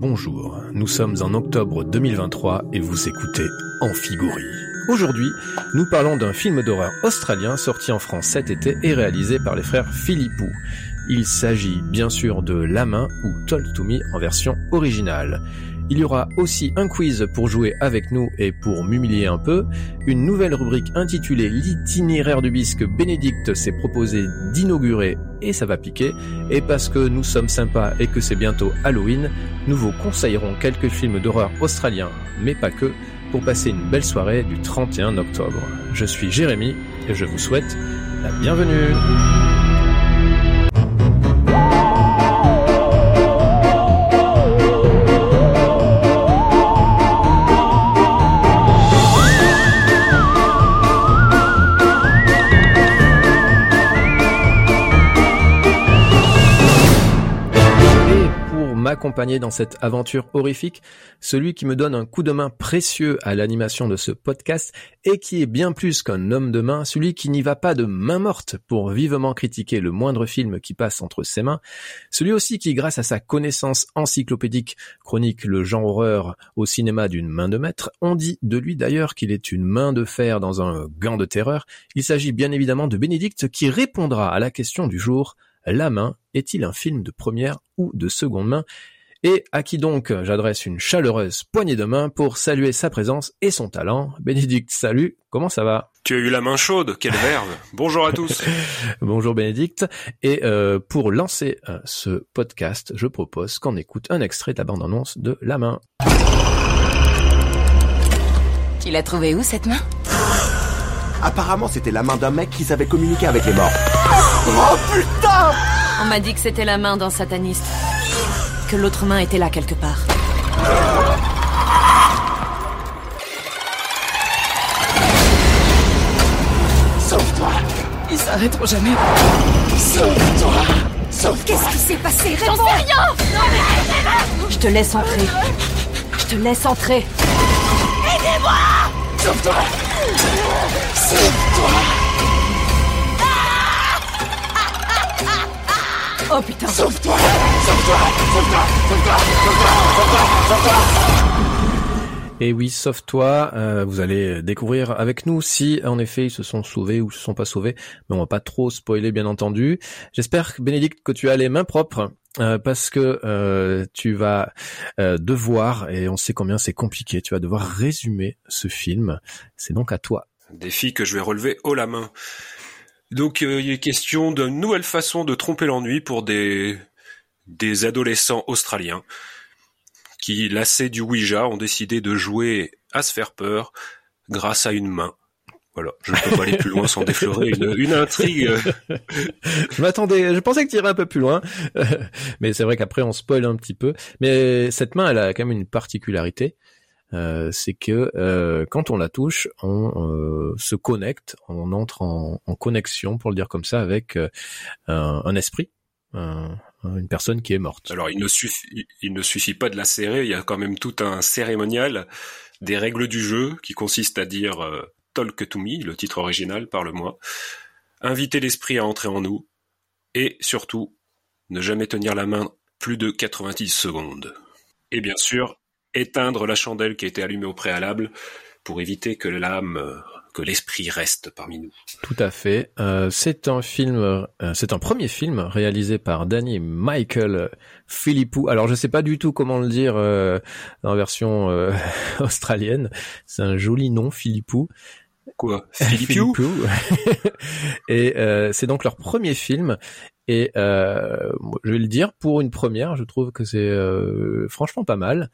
bonjour. Nous sommes en octobre 2023 et vous écoutez Amphigorie. Aujourd'hui, nous parlons d'un film d'horreur australien sorti en France cet été et réalisé par les frères Philippou. Il s'agit bien sûr de La Main ou Told to Me en version originale. Il y aura aussi un quiz pour jouer avec nous et pour m'humilier un peu, une nouvelle rubrique intitulée L'itinéraire du bisque Bénédicte s'est proposé d'inaugurer et ça va piquer, et parce que nous sommes sympas et que c'est bientôt Halloween, nous vous conseillerons quelques films d'horreur australiens, mais pas que, pour passer une belle soirée du 31 octobre. Je suis Jérémy et je vous souhaite la bienvenue. M'accompagner dans cette aventure horrifique, celui qui me donne un coup de main précieux à l'animation de ce podcast et qui est bien plus qu'un homme de main, celui qui n'y va pas de main morte pour vivement critiquer le moindre film qui passe entre ses mains, celui aussi qui, grâce à sa connaissance encyclopédique, chronique le genre horreur au cinéma d'une main de maître, on dit de lui d'ailleurs qu'il est une main de fer dans un gant de terreur. Il s'agit bien évidemment de Bénédicte qui répondra à la question du jour la main est-il un film de première ou de seconde main? Et à qui donc j'adresse une chaleureuse poignée de main pour saluer sa présence et son talent? Bénédicte, salut, comment ça va? Tu as eu la main chaude, quelle verve Bonjour à tous Bonjour Bénédicte, et euh, pour lancer euh, ce podcast, je propose qu'on écoute un extrait de la bande-annonce de La main. Tu l'as trouvé où cette main? Apparemment, c'était la main d'un mec qui savait communiquer avec les morts. Oh putain On m'a dit que c'était la main d'un sataniste. Que l'autre main était là quelque part. Sauve-toi Ils s'arrêteront jamais. Sauve-toi Sauve-toi Qu'est-ce qui s'est passé? Réponds J'en sais rien Je te laisse entrer. Je te laisse entrer. Aidez-moi Sauve-toi Sauve-toi Oh putain. Sauve-toi. Sauve-toi. Sauve-toi. Sauve-toi. Sauve-toi. Sauve-toi. Et oui, sauf toi, euh, vous allez découvrir avec nous si en effet ils se sont sauvés ou se sont pas sauvés, mais on va pas trop spoiler bien entendu. J'espère Bénédicte que tu as les mains propres euh, parce que euh, tu vas devoir et on sait combien c'est compliqué, tu vas devoir résumer ce film. C'est donc à toi. Défi que je vais relever haut la main. Donc euh, il est question d'une nouvelle façon de tromper l'ennui pour des des adolescents australiens qui, lassés du Ouija, ont décidé de jouer à se faire peur grâce à une main. Voilà, je ne peux pas aller plus loin sans déflorer une, intrigue. je m'attendais, je pensais que tu irais un peu plus loin, mais c'est vrai qu'après on spoil un petit peu. Mais cette main, elle a quand même une particularité, euh, c'est que euh, quand on la touche, on euh, se connecte, on entre en, en, connexion, pour le dire comme ça, avec euh, un, un, esprit, un, une personne qui est morte. Alors il ne suffit, il ne suffit pas de la serrer, il y a quand même tout un cérémonial, des règles du jeu qui consistent à dire Talk to me, le titre original, parle-moi, inviter l'esprit à entrer en nous, et surtout ne jamais tenir la main plus de 90 secondes. Et bien sûr, éteindre la chandelle qui a été allumée au préalable pour éviter que l'âme, que l'esprit reste parmi nous. Tout à fait. Euh, c'est un film, euh, c'est un premier film réalisé par Danny Michael Philippou. Alors je sais pas du tout comment le dire euh, en version euh, australienne. C'est un joli nom, Philippou. Quoi? Philippou? Et euh, c'est donc leur premier film. Et euh, je vais le dire, pour une première, je trouve que c'est euh, franchement pas mal.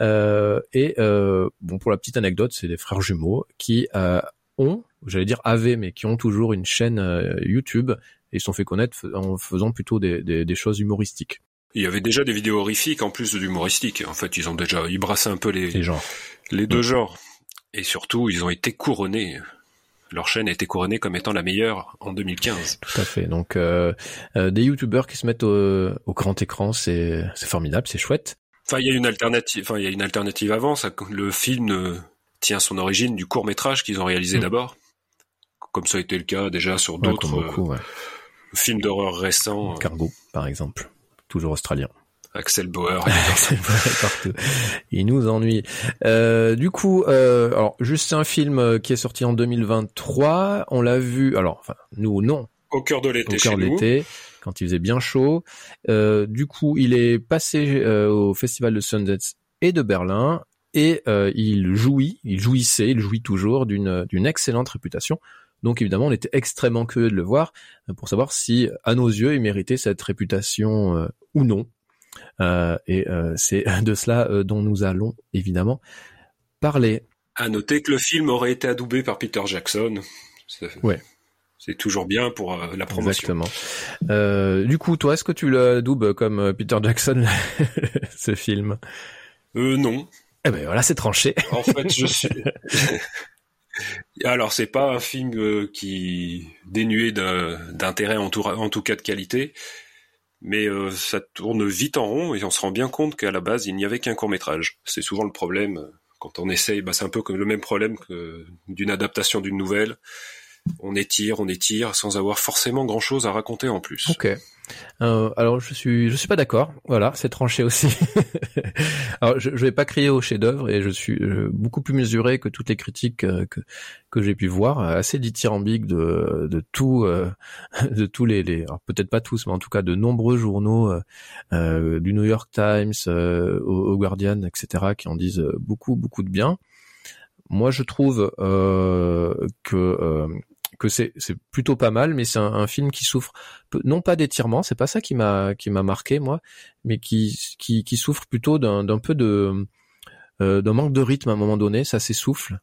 Euh, et euh, bon, pour la petite anecdote, c'est des frères jumeaux qui euh, ont, j'allais dire avaient, mais qui ont toujours une chaîne euh, YouTube et ils se sont fait connaître en faisant plutôt des, des, des, choses humoristiques. Il y avait déjà des vidéos horrifiques en plus d'humoristiques. En fait, ils ont déjà, ils brassaient un peu les, les genres, les deux genres. Et surtout, ils ont été couronnés leur chaîne a été couronnée comme étant la meilleure en 2015. Tout à fait. Donc euh, euh, des youtubeurs qui se mettent au, au grand écran, c'est formidable, c'est chouette. Enfin, il y a une alternative. Enfin, il y a une alternative avant. Ça, le film tient son origine du court métrage qu'ils ont réalisé mmh. d'abord, comme ça a été le cas déjà sur d'autres ouais. films d'horreur récents. Cargo, par exemple, toujours australien. Axel Bauer. Axel Bauer partout. Il nous ennuie. Euh, du coup, euh, alors juste un film qui est sorti en 2023. On l'a vu. Alors, enfin, nous non. Au cœur de l'été. Au cœur de l'été, quand il faisait bien chaud. Euh, du coup, il est passé euh, au festival de Sundance et de Berlin et euh, il jouit, il jouissait, il jouit toujours d'une d'une excellente réputation. Donc évidemment, on était extrêmement curieux de le voir euh, pour savoir si, à nos yeux, il méritait cette réputation euh, ou non. Euh, et c'est de cela dont nous allons évidemment parler. À noter que le film aurait été adoubé par Peter Jackson. Ouais. C'est toujours bien pour la promotion. Exactement. du coup, toi, est-ce que tu le doubles comme Peter Jackson ce film? Euh non. Eh ben voilà, c'est tranché. En fait, je suis. Alors c'est pas un film euh, qui dénué d'intérêt en tout cas de qualité, mais euh, ça tourne vite en rond et on se rend bien compte qu'à la base il n'y avait qu'un court métrage. C'est souvent le problème euh, quand on essaye, bah, c'est un peu comme le même problème que d'une adaptation d'une nouvelle. On étire, on étire sans avoir forcément grand chose à raconter en plus. Euh, alors je suis je suis pas d'accord. Voilà, c'est tranché aussi. alors je, je vais pas crier au chef-d'œuvre et je suis euh, beaucoup plus mesuré que toutes les critiques euh, que que j'ai pu voir, assez dithyrambique de de tout de tous les, les peut-être pas tous mais en tout cas de nombreux journaux du New York Times, au, Guardian, etc. qui en disent beaucoup beaucoup de bien. Moi je trouve que que c'est plutôt pas mal, mais c'est un, film qui souffre non pas d'étirement, c'est pas ça qui m'a qui m'a marqué moi, mais qui qui, qui souffre plutôt d'un peu de euh, d'un manque de rythme à un moment donné, ça s'essouffle.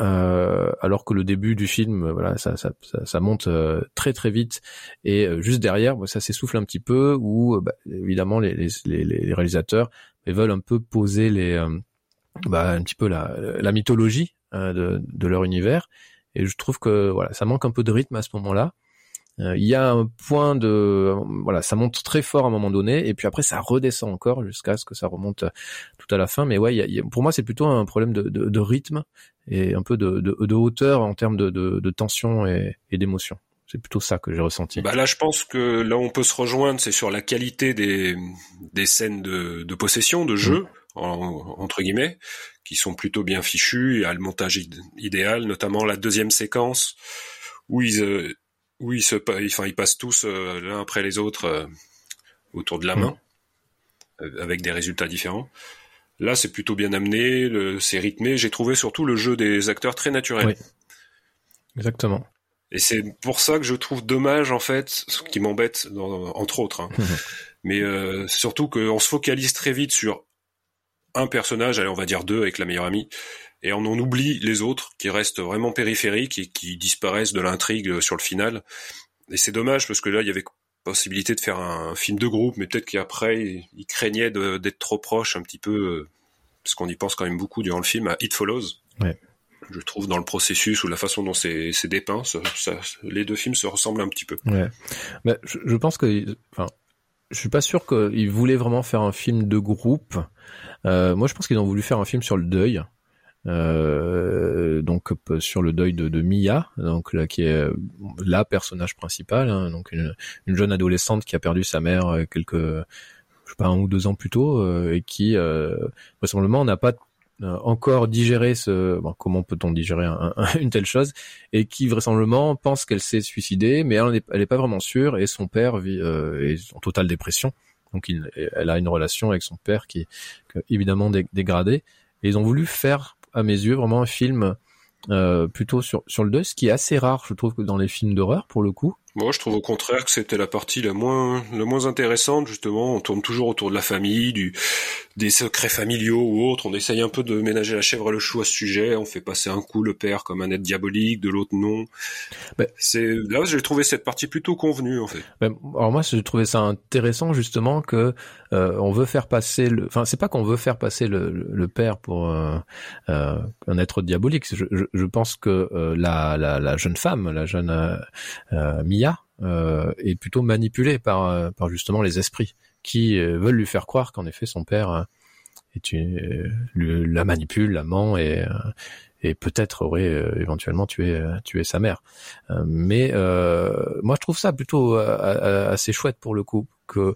Euh, alors que le début du film, voilà, ça, ça, ça, monte euh, très très vite et euh, juste derrière, ça s'essouffle un petit peu. Où bah, évidemment les, les, les, réalisateurs veulent un peu poser les, bah, un petit peu la, la mythologie de, de leur univers et je trouve que voilà, ça manque un peu de rythme à ce moment-là. Euh, il y a un point de voilà, ça monte très fort à un moment donné et puis après ça redescend encore jusqu'à ce que ça remonte tout à la fin. Mais ouais, y a, pour moi c'est plutôt un problème de, de, de, rythme et un peu de, de hauteur en termes de, tension et, et d'émotion. C'est plutôt ça que j'ai ressenti. Bah là, je pense que là on peut se rejoindre, c'est sur la qualité des, des scènes de, de possession, de jeu. Mmh entre guillemets, qui sont plutôt bien fichus. A le montage idéal, notamment la deuxième séquence où ils, euh, où ils se, enfin ils passent tous euh, l'un après les autres euh, autour de la main, avec des résultats différents. Là, c'est plutôt bien amené, c'est rythmé. J'ai trouvé surtout le jeu des acteurs très naturel. Oui. Exactement. Et c'est pour ça que je trouve dommage en fait, ce qui m'embête entre autres, hein. mais euh, surtout qu'on se focalise très vite sur un personnage, allez on va dire deux avec la meilleure amie, et on en oublie les autres qui restent vraiment périphériques et qui disparaissent de l'intrigue sur le final. Et c'est dommage parce que là il y avait possibilité de faire un film de groupe, mais peut-être qu'après il craignait d'être trop proche un petit peu, euh, parce qu'on y pense quand même beaucoup durant le film à It Follows. Ouais. Je trouve dans le processus ou la façon dont c'est dépeint, ça, les deux films se ressemblent un petit peu. Ouais. Mais je, je pense que, enfin, je suis pas sûr qu'ils voulaient vraiment faire un film de groupe. Euh, moi, je pense qu'ils ont voulu faire un film sur le deuil. Euh, donc sur le deuil de, de Mia, donc là qui est la personnage principal, hein, donc une, une, jeune adolescente qui a perdu sa mère euh, quelques, je sais pas un ou deux ans plus tôt euh, et qui euh, vraisemblablement n'a pas euh, encore digéré ce, bon, comment peut-on digérer un, une telle chose et qui vraisemblablement pense qu'elle s'est suicidée, mais elle n'est pas vraiment sûre et son père vit, est en totale dépression. Donc il, elle a une relation avec son père qui est évidemment dégradée. Et ils ont voulu faire, à mes yeux, vraiment un film euh, plutôt sur, sur le deuil, ce qui est assez rare, je trouve, que dans les films d'horreur, pour le coup. Moi, je trouve au contraire que c'était la partie la moins, la moins intéressante, justement. On tourne toujours autour de la famille, du, des secrets familiaux ou autres. On essaye un peu de ménager la chèvre et le chou à ce sujet. On fait passer un coup le père comme un être diabolique, de l'autre non. Ben, c'est, là, j'ai trouvé cette partie plutôt convenue, en fait. Ben, alors moi, j'ai trouvé ça intéressant, justement, que, euh, on veut faire passer le, enfin, c'est pas qu'on veut faire passer le, le père pour euh, euh, un être diabolique. Je, je, je pense que euh, la, la, la, jeune femme, la jeune euh, euh, est plutôt manipulé par, euh, par justement les esprits qui euh, veulent lui faire croire qu'en effet son père est la manipule, la ment et, et peut-être aurait éventuellement tué tué sa mère. mais moi je trouve ça plutôt assez chouette pour le coup que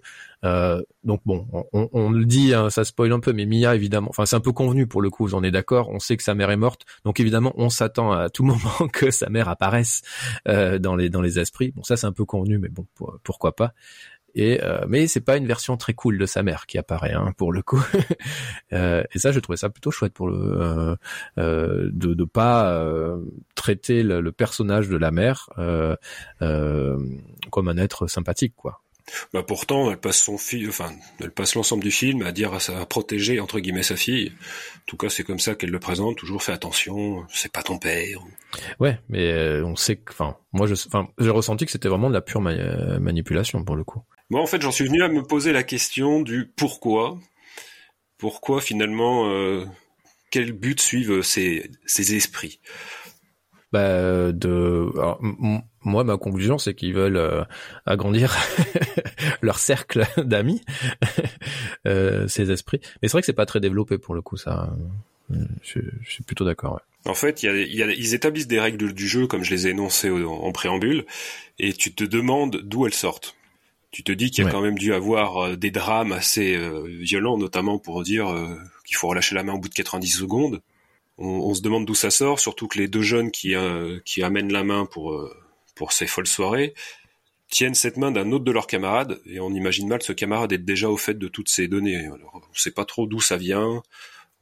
donc bon, on, le dit, hein, ça spoil un peu, mais Mia évidemment, enfin c'est un peu convenu pour le coup, on est d'accord, on sait que sa mère est morte, donc évidemment on s'attend à tout moment que sa mère apparaisse dans les dans les esprits. Bon ça c'est un peu convenu, mais bon pourquoi pas. Et euh, mais c'est pas une version très cool de sa mère qui apparaît hein, pour le coup. euh, et ça, je trouvais ça plutôt chouette pour le euh, euh de de pas traiter le, le, personnage de la mère comme un être sympathique, quoi. Bah pourtant, elle passe son enfin, elle passe l'ensemble du film à dire à, sa, à protéger entre guillemets sa fille. En tout cas, c'est comme ça qu'elle le présente. Toujours fais attention, c'est pas ton père. Ouais, mais on sait que, enfin, moi, je, enfin, j'ai ressenti que c'était vraiment de la pure manipulation pour le coup. Moi, en fait, j'en suis venu à me poser la question du pourquoi. Pourquoi finalement, euh, quel but suivent ces, ces esprits? Bah, de moi ma conclusion c'est qu'ils veulent euh, agrandir leur cercle d'amis euh, ces esprits mais c'est vrai que c'est pas très développé pour le coup ça je, je suis plutôt d'accord ouais. en fait y a, y a, ils établissent des règles du jeu comme je les ai énoncées en préambule et tu te demandes d'où elles sortent tu te dis qu'il y a quand même dû avoir euh, des drames assez euh, violents, notamment pour dire euh, qu'il faut relâcher la main au bout de 90 secondes. On, se demande d'où ça sort, surtout que les deux jeunes qui, qui amènent la main pour, pour ces folles soirées tiennent cette main d'un autre de leurs camarades, et on imagine mal ce camarade être déjà au fait de toutes ces données. Alors, on ne sait pas trop d'où ça vient.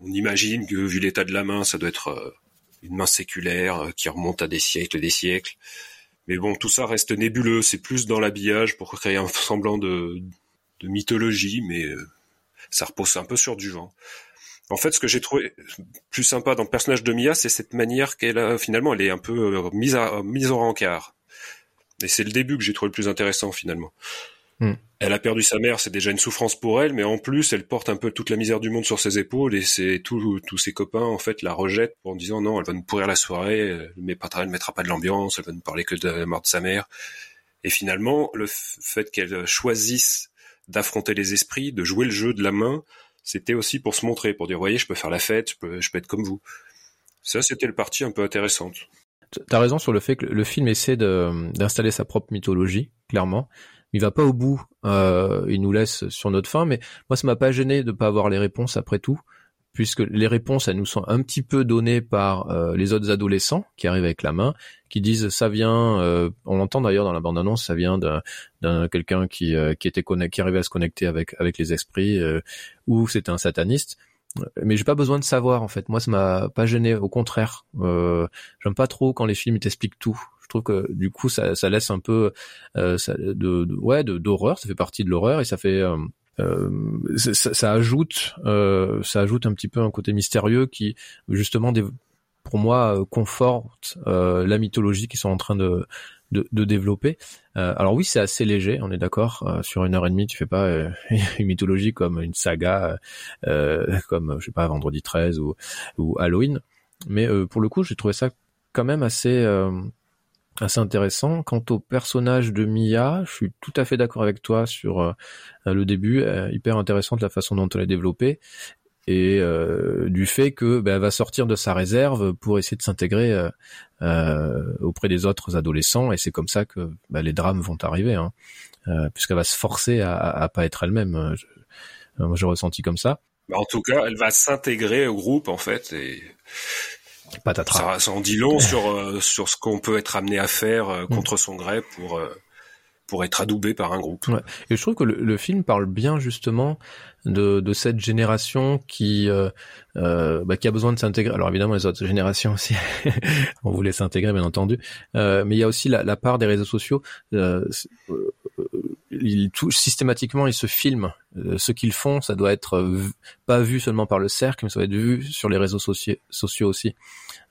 On imagine que, vu l'état de la main, ça doit être une main séculaire qui remonte à des siècles et des siècles. Mais bon, tout ça reste nébuleux. C'est plus dans l'habillage pour créer un semblant de, de mythologie, mais euh, ça repose un peu sur du vent. En fait, ce que j'ai trouvé plus sympa dans le personnage de Mia, c'est cette manière qu'elle a, finalement, elle est un peu euh, mise, à, mise au rencard. Et c'est le début que j'ai trouvé le plus intéressant, finalement. Hmm. Elle a perdu sa mère, c'est déjà une souffrance pour elle, mais en plus, elle porte un peu toute la misère du monde sur ses épaules et c'est tous ses copains en fait la rejettent en disant non, elle va nous pourrir la soirée, mais pas elle mettra pas de l'ambiance, elle va ne parler que de la mort de sa mère. Et finalement, le fait qu'elle choisisse d'affronter les esprits, de jouer le jeu de la main, c'était aussi pour se montrer, pour dire voyez, je peux faire la fête, je peux, je peux être comme vous. Ça, c'était le parti un peu intéressante. T'as raison sur le fait que le film essaie d'installer sa propre mythologie, clairement il va pas au bout, euh, il nous laisse sur notre fin, mais moi ça m'a pas gêné de pas avoir les réponses après tout, puisque les réponses elles nous sont un petit peu données par euh, les autres adolescents qui arrivent avec la main, qui disent ça vient, euh, on l'entend d'ailleurs dans la bande annonce, ça vient d'un quelqu'un qui qui était qui arrivait à se connecter avec avec les esprits ou c'était un sataniste mais j'ai pas besoin de savoir en fait. Moi, ça m'a pas gêné. Au contraire, euh, j'aime pas trop quand les films t'expliquent tout. Je trouve que du coup ça, ça laisse un peu euh, ça, de, de, ouais d'horreur, ça fait partie de l'horreur et ça fait euh, euh ça, ça, ajoute euh, ça ajoute un petit peu un côté mystérieux qui justement pour moi conforte la mythologie qu'ils sont en train de de, développer. alors oui, c'est assez léger, on est d'accord. sur une heure et demie, tu fais pas une mythologie comme une saga, comme je sais pas Vendredi 13 ou, Halloween. Mais pour le coup, j'ai trouvé ça quand même assez assez intéressant. Quant au personnage de Mia, je suis tout à fait d'accord avec toi sur euh, le début, euh, hyper intéressante la façon dont elle est développée et euh, du fait que ben, elle va sortir de sa réserve pour essayer de s'intégrer auprès des autres adolescents et c'est comme ça que ben, les drames vont arriver, hein, puisqu'elle va se forcer à, à, pas être elle-même. moi, j'ai ressenti comme ça. Bah, en tout cas, elle va s'intégrer au groupe en fait et ça, ça, en dit long sur euh, sur ce qu'on peut être amené à faire euh, contre mm. son gré pour euh, pour être adoubé par un groupe. Ouais. Et je trouve que le, le, film parle bien justement de, de cette génération qui euh, bah, qui a besoin de s'intégrer. Alors évidemment les autres générations aussi, on voulait s'intégrer bien entendu, euh, mais il y a aussi la, la part des réseaux sociaux. Euh, ils, tout, systématiquement ils se filment. ce qu'ils font, ça doit être pas vu seulement par le cercle, mais ça doit être vu sur les réseaux sociaux aussi.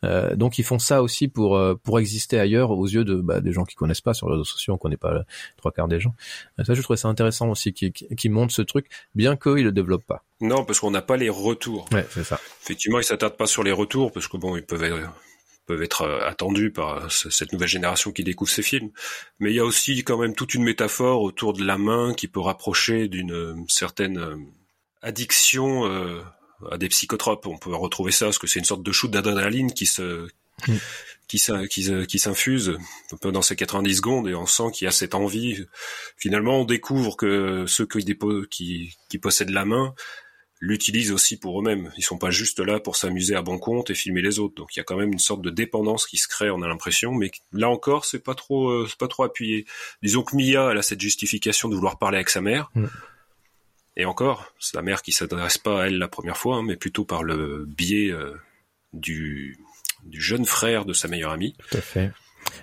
Euh, donc ils font ça aussi pour euh, pour exister ailleurs aux yeux de bah, des gens qui connaissent pas sur les réseaux sociaux, on connaît pas le trois quarts des gens. Euh, ça je trouvais ça intéressant aussi qui qui montre ce truc, bien qu'ils le développent pas. Non, parce qu'on n'a pas les retours. Ouais, c'est ça. Effectivement, ils s'attardent pas sur les retours parce que bon, ils peuvent être, peuvent être attendus par cette nouvelle génération qui découvre ces films. Mais il y a aussi quand même toute une métaphore autour de la main qui peut rapprocher d'une certaine addiction à des psychotropes. On peut retrouver ça parce que c'est une sorte de shoot d'adrénaline qui se mm. qui, qui, qui s'infuse un peu dans ces 90 secondes et on sent qu'il y a cette envie. Finalement, on découvre que ceux qui, qui, qui possèdent la main l'utilisent aussi pour eux-mêmes. Ils sont pas juste là pour s'amuser à bon compte et filmer les autres. Donc il y a quand même une sorte de dépendance qui se crée, on a l'impression, mais là encore, c'est pas trop, euh, c'est pas trop appuyé. Disons que Mia, elle a cette justification de vouloir parler avec sa mère. Mm. Et encore, c'est la mère qui s'adresse pas à elle la première fois, hein, mais plutôt par le biais euh, du, du jeune frère de sa meilleure amie. Tout à fait.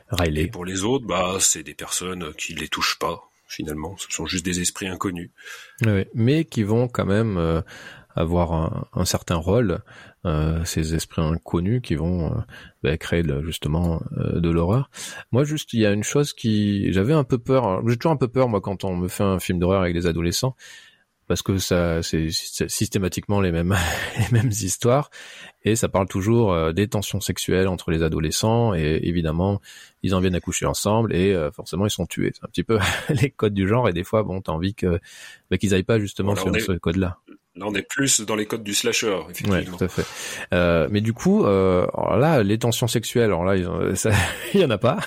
Riley. Et pour les autres, bah, c'est des personnes qui les touchent pas finalement. Ce sont juste des esprits inconnus. Oui, mais qui vont quand même euh, avoir un, un, certain rôle, euh, ces esprits inconnus qui vont euh, bah, créer justement euh, de l'horreur. Moi, juste, il y a une chose qui, j'avais un peu peur. J'ai toujours un peu peur moi quand on me fait un film d'horreur avec des adolescents parce que ça c'est systématiquement les mêmes les mêmes histoires. Et ça parle toujours euh, des tensions sexuelles entre les adolescents et évidemment ils en viennent à coucher ensemble et euh, forcément ils sont tués. C'est un petit peu les codes du genre et des fois bon t'as envie que bah, qu'ils aillent pas justement sur ce code là Là, on est plus dans les codes du slasher, effectivement. Ouais, tout à fait. Euh, mais du coup, euh, alors là, les tensions sexuelles, alors là, il y en a pas.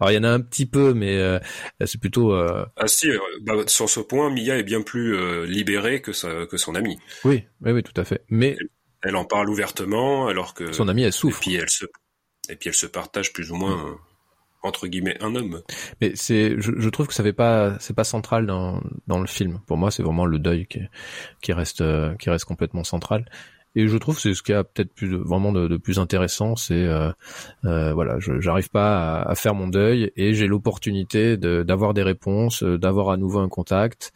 alors il y en a un petit peu, mais euh, c'est plutôt. Euh... Ah si, euh, bah, sur ce point, Mia est bien plus euh, libérée que sa, que son amie. Oui, oui, oui, tout à fait. Mais elle, en parle ouvertement, alors que son amie, elle souffre. Et puis elle se, et puis elle se partage plus ou moins entre guillemets un homme. Mais c'est, je, je, trouve que ça fait pas, c'est pas central dans dans le film. Pour moi, c'est vraiment le deuil qui qui reste qui reste complètement central. Et je trouve c'est ce qui a peut-être plus vraiment de, de, plus intéressant, c'est euh, euh, voilà, j'arrive pas à, à, faire mon deuil et j'ai l'opportunité d'avoir des réponses, d'avoir à nouveau un contact.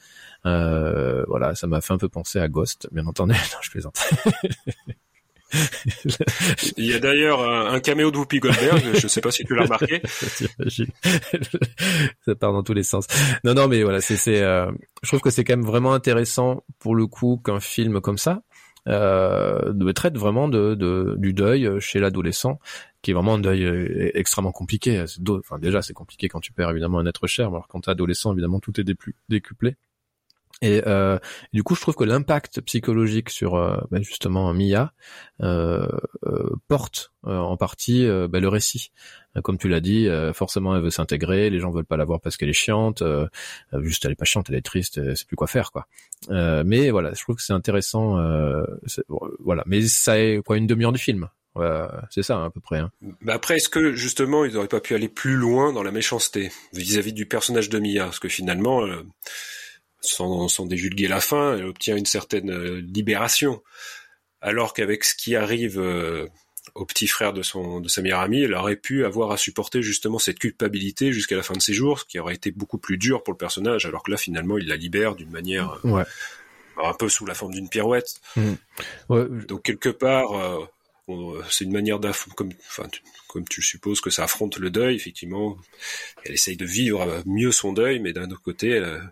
Euh, voilà, ça m'a fait un peu penser à Ghost, bien entendu. non, je plaisante. Il y a d'ailleurs un, caméo de Whoopi Goldberg, je ne sais pas si tu l'as remarqué. Ça part dans tous les sens. Non, non, mais voilà, c'est, euh, je trouve que c'est quand même vraiment intéressant pour le coup qu'un film comme ça euh, traite vraiment de, de, du deuil chez l'adolescent, qui est vraiment un deuil euh, extrêmement compliqué. Enfin, déjà, c'est compliqué quand tu perds évidemment un être cher, alors quand t'es adolescent, évidemment, tout est décuplé. Et euh, du coup, je trouve que l'impact psychologique sur euh, ben justement Mia euh, euh porte euh, en partie ben le récit. Comme tu l'as dit, forcément, elle veut s'intégrer. Les gens veulent pas la voir parce qu'elle est chiante. juste, elle est pas chiante, elle est triste. c'est plus quoi faire, quoi. mais voilà, je trouve que c'est intéressant. voilà, mais ça est quoi une demi-heure du film. c'est ça à peu près. Hein. Mais après, est-ce que justement, ils n'auraient pas pu aller plus loin dans la méchanceté vis-à-vis -vis du personnage de Mia? Parce que finalement sans, sans dévulguer la fin, elle obtient une certaine euh, libération. Alors qu'avec ce qui arrive euh, au petit frère de son de sa meilleure amie, elle aurait pu avoir à supporter justement cette culpabilité jusqu'à la fin de ses jours, ce qui aurait été beaucoup plus dur pour le personnage. Alors que là, finalement, il la libère d'une manière euh, ouais. un peu sous la forme d'une pirouette. Mmh. Ouais. Donc quelque part, c'est une manière d'affronter, comme, enfin, comme tu le supposes, que ça affronte le deuil. Effectivement, elle essaye de vivre mieux son deuil, mais d'un autre côté, elle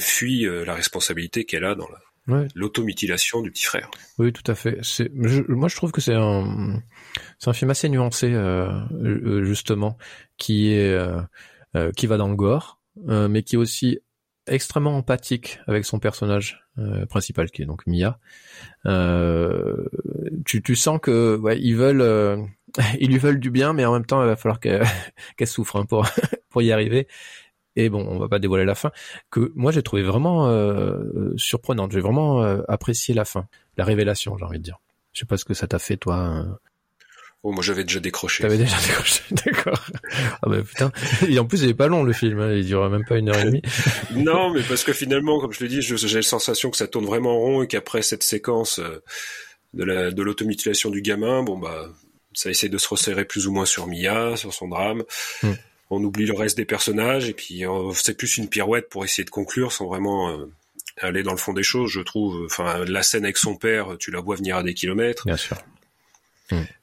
fuit euh, la responsabilité qu'elle a dans l'automutilation du petit frère. Oui, tout à fait. C'est, moi, je trouve que c'est un, c'est un film assez nuancé, euh, euh justement, qui est, euh, euh, qui va dans le gore, mais qui est aussi extrêmement empathique avec son personnage principal, qui est donc Mia. tu, tu sens que, ouais, ils veulent, ils lui veulent du bien, mais en même temps, il va falloir qu'elle, qu'elle souffre hein, pour, pour y arriver et bon, on va pas dévoiler la fin, que moi j'ai trouvé vraiment euh, surprenante. J'ai vraiment euh, apprécié la fin, la révélation, j'ai envie de dire. Je sais pas ce que ça t'a fait toi. Oh, moi j'avais déjà décroché. T'avais déjà décroché, d'accord. Ah bah putain. Et en plus il est pas long le film, hein. il dure même pas une heure et demie. non, mais parce que finalement, comme je te dis, j'ai la sensation que ça tourne vraiment rond et qu'après cette séquence euh, la de l'automutilation du gamin, bon bah ça essaie de se resserrer plus ou moins sur Mia, sur son drame. Hmm on oublie le reste des personnages et puis euh, c'est plus une pirouette pour essayer de conclure sans vraiment euh, aller dans le fond des choses, je trouve. Enfin, la scène avec son père, tu la vois venir à des kilomètres. Bien sûr.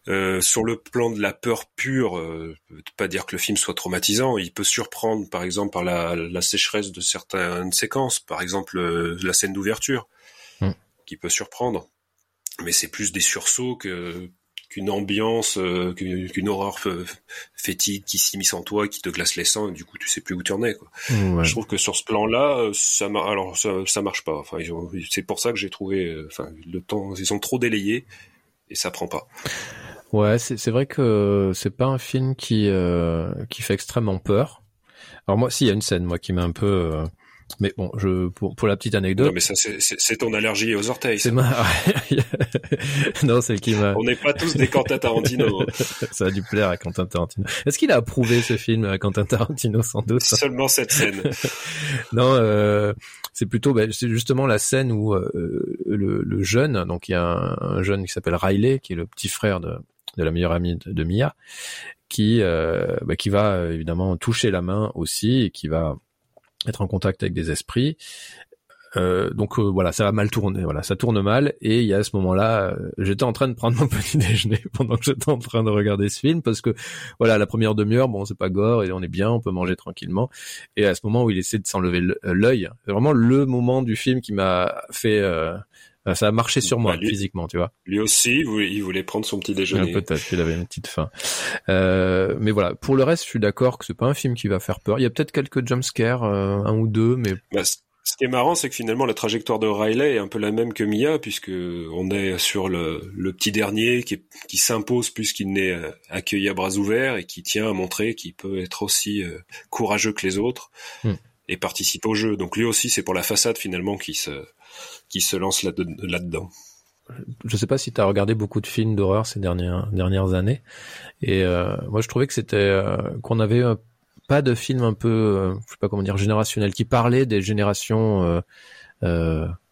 Euh, sur le plan de la peur pure, euh, pas dire que le film soit traumatisant, il peut surprendre par exemple par la, la sécheresse de certaines séquences, par exemple la scène d'ouverture, hmm. qui peut surprendre, mais c'est plus des sursauts que qu'une ambiance, euh, qu'une horreur fétide qui s'immisce en toi, qui te glace les sangs, et du coup tu sais plus où tu en es. Quoi. Je trouve que sur ce plan-là, ça, alors ça, ça marche pas. Enfin, c'est pour ça que j'ai trouvé, euh, enfin, le temps, ils sont trop délayés et ça prend pas. Ouais, c'est vrai que c'est pas un film qui euh, qui fait extrêmement peur. Alors moi, s'il y a une scène moi qui m'a un peu mais bon, je pour, pour la petite anecdote. Non, mais ça c'est ton allergie aux orteils. C'est ma. non, c'est qui m'a. On n'est pas tous des Quentin Tarantino. Hein. ça a dû plaire à Quentin Tarantino. Est-ce qu'il a approuvé ce film à Quentin Tarantino sans doute? Seulement cette scène. non, euh, c'est plutôt, bah, c'est justement la scène où euh, le, le, jeune, donc il y a un, jeune qui s'appelle Riley, qui est le petit frère de, de la meilleure amie de, de Mia, qui euh, bah, qui va évidemment toucher la main aussi et qui va être en contact avec des esprits. Euh, donc euh, voilà, ça va mal tourner, voilà, ça tourne mal. Et il y a à ce moment-là, euh, j'étais en train de prendre mon petit déjeuner pendant que j'étais en train de regarder ce film parce que voilà, la première demi-heure, bon, c'est pas gore et on est bien, on peut manger tranquillement. Et à ce moment où il essaie de s'enlever l'œil, c'est vraiment le moment du film qui m'a fait euh, ça a marché sur moi bah, physiquement, tu vois. Lui aussi, il voulait prendre son petit déjeuner. Peut-être qu'il avait une petite faim. Euh, mais voilà, pour le reste, je suis d'accord que c'est pas un film qui va faire peur. Il y a peut-être quelques jumpscares, euh, un ou deux, mais. Bah, ce qui est marrant, c'est que finalement la trajectoire de Riley est un peu la même que Mia, puisque on est sur le, le petit dernier qui, qui s'impose plus qu'il n'est euh, accueilli à bras ouverts et qui tient à montrer qu'il peut être aussi courageux que les autres hmm. et participe au jeu. Donc lui aussi, c'est pour la façade finalement qui se qui se lance là-dedans. je sais pas si tu as regardé beaucoup de films d'horreur ces dernières dernières années. Et euh, moi je trouvais que c'était euh, qu'on avait euh, pas de film un peu je sais pas comment dire générationnel qui parlait des générations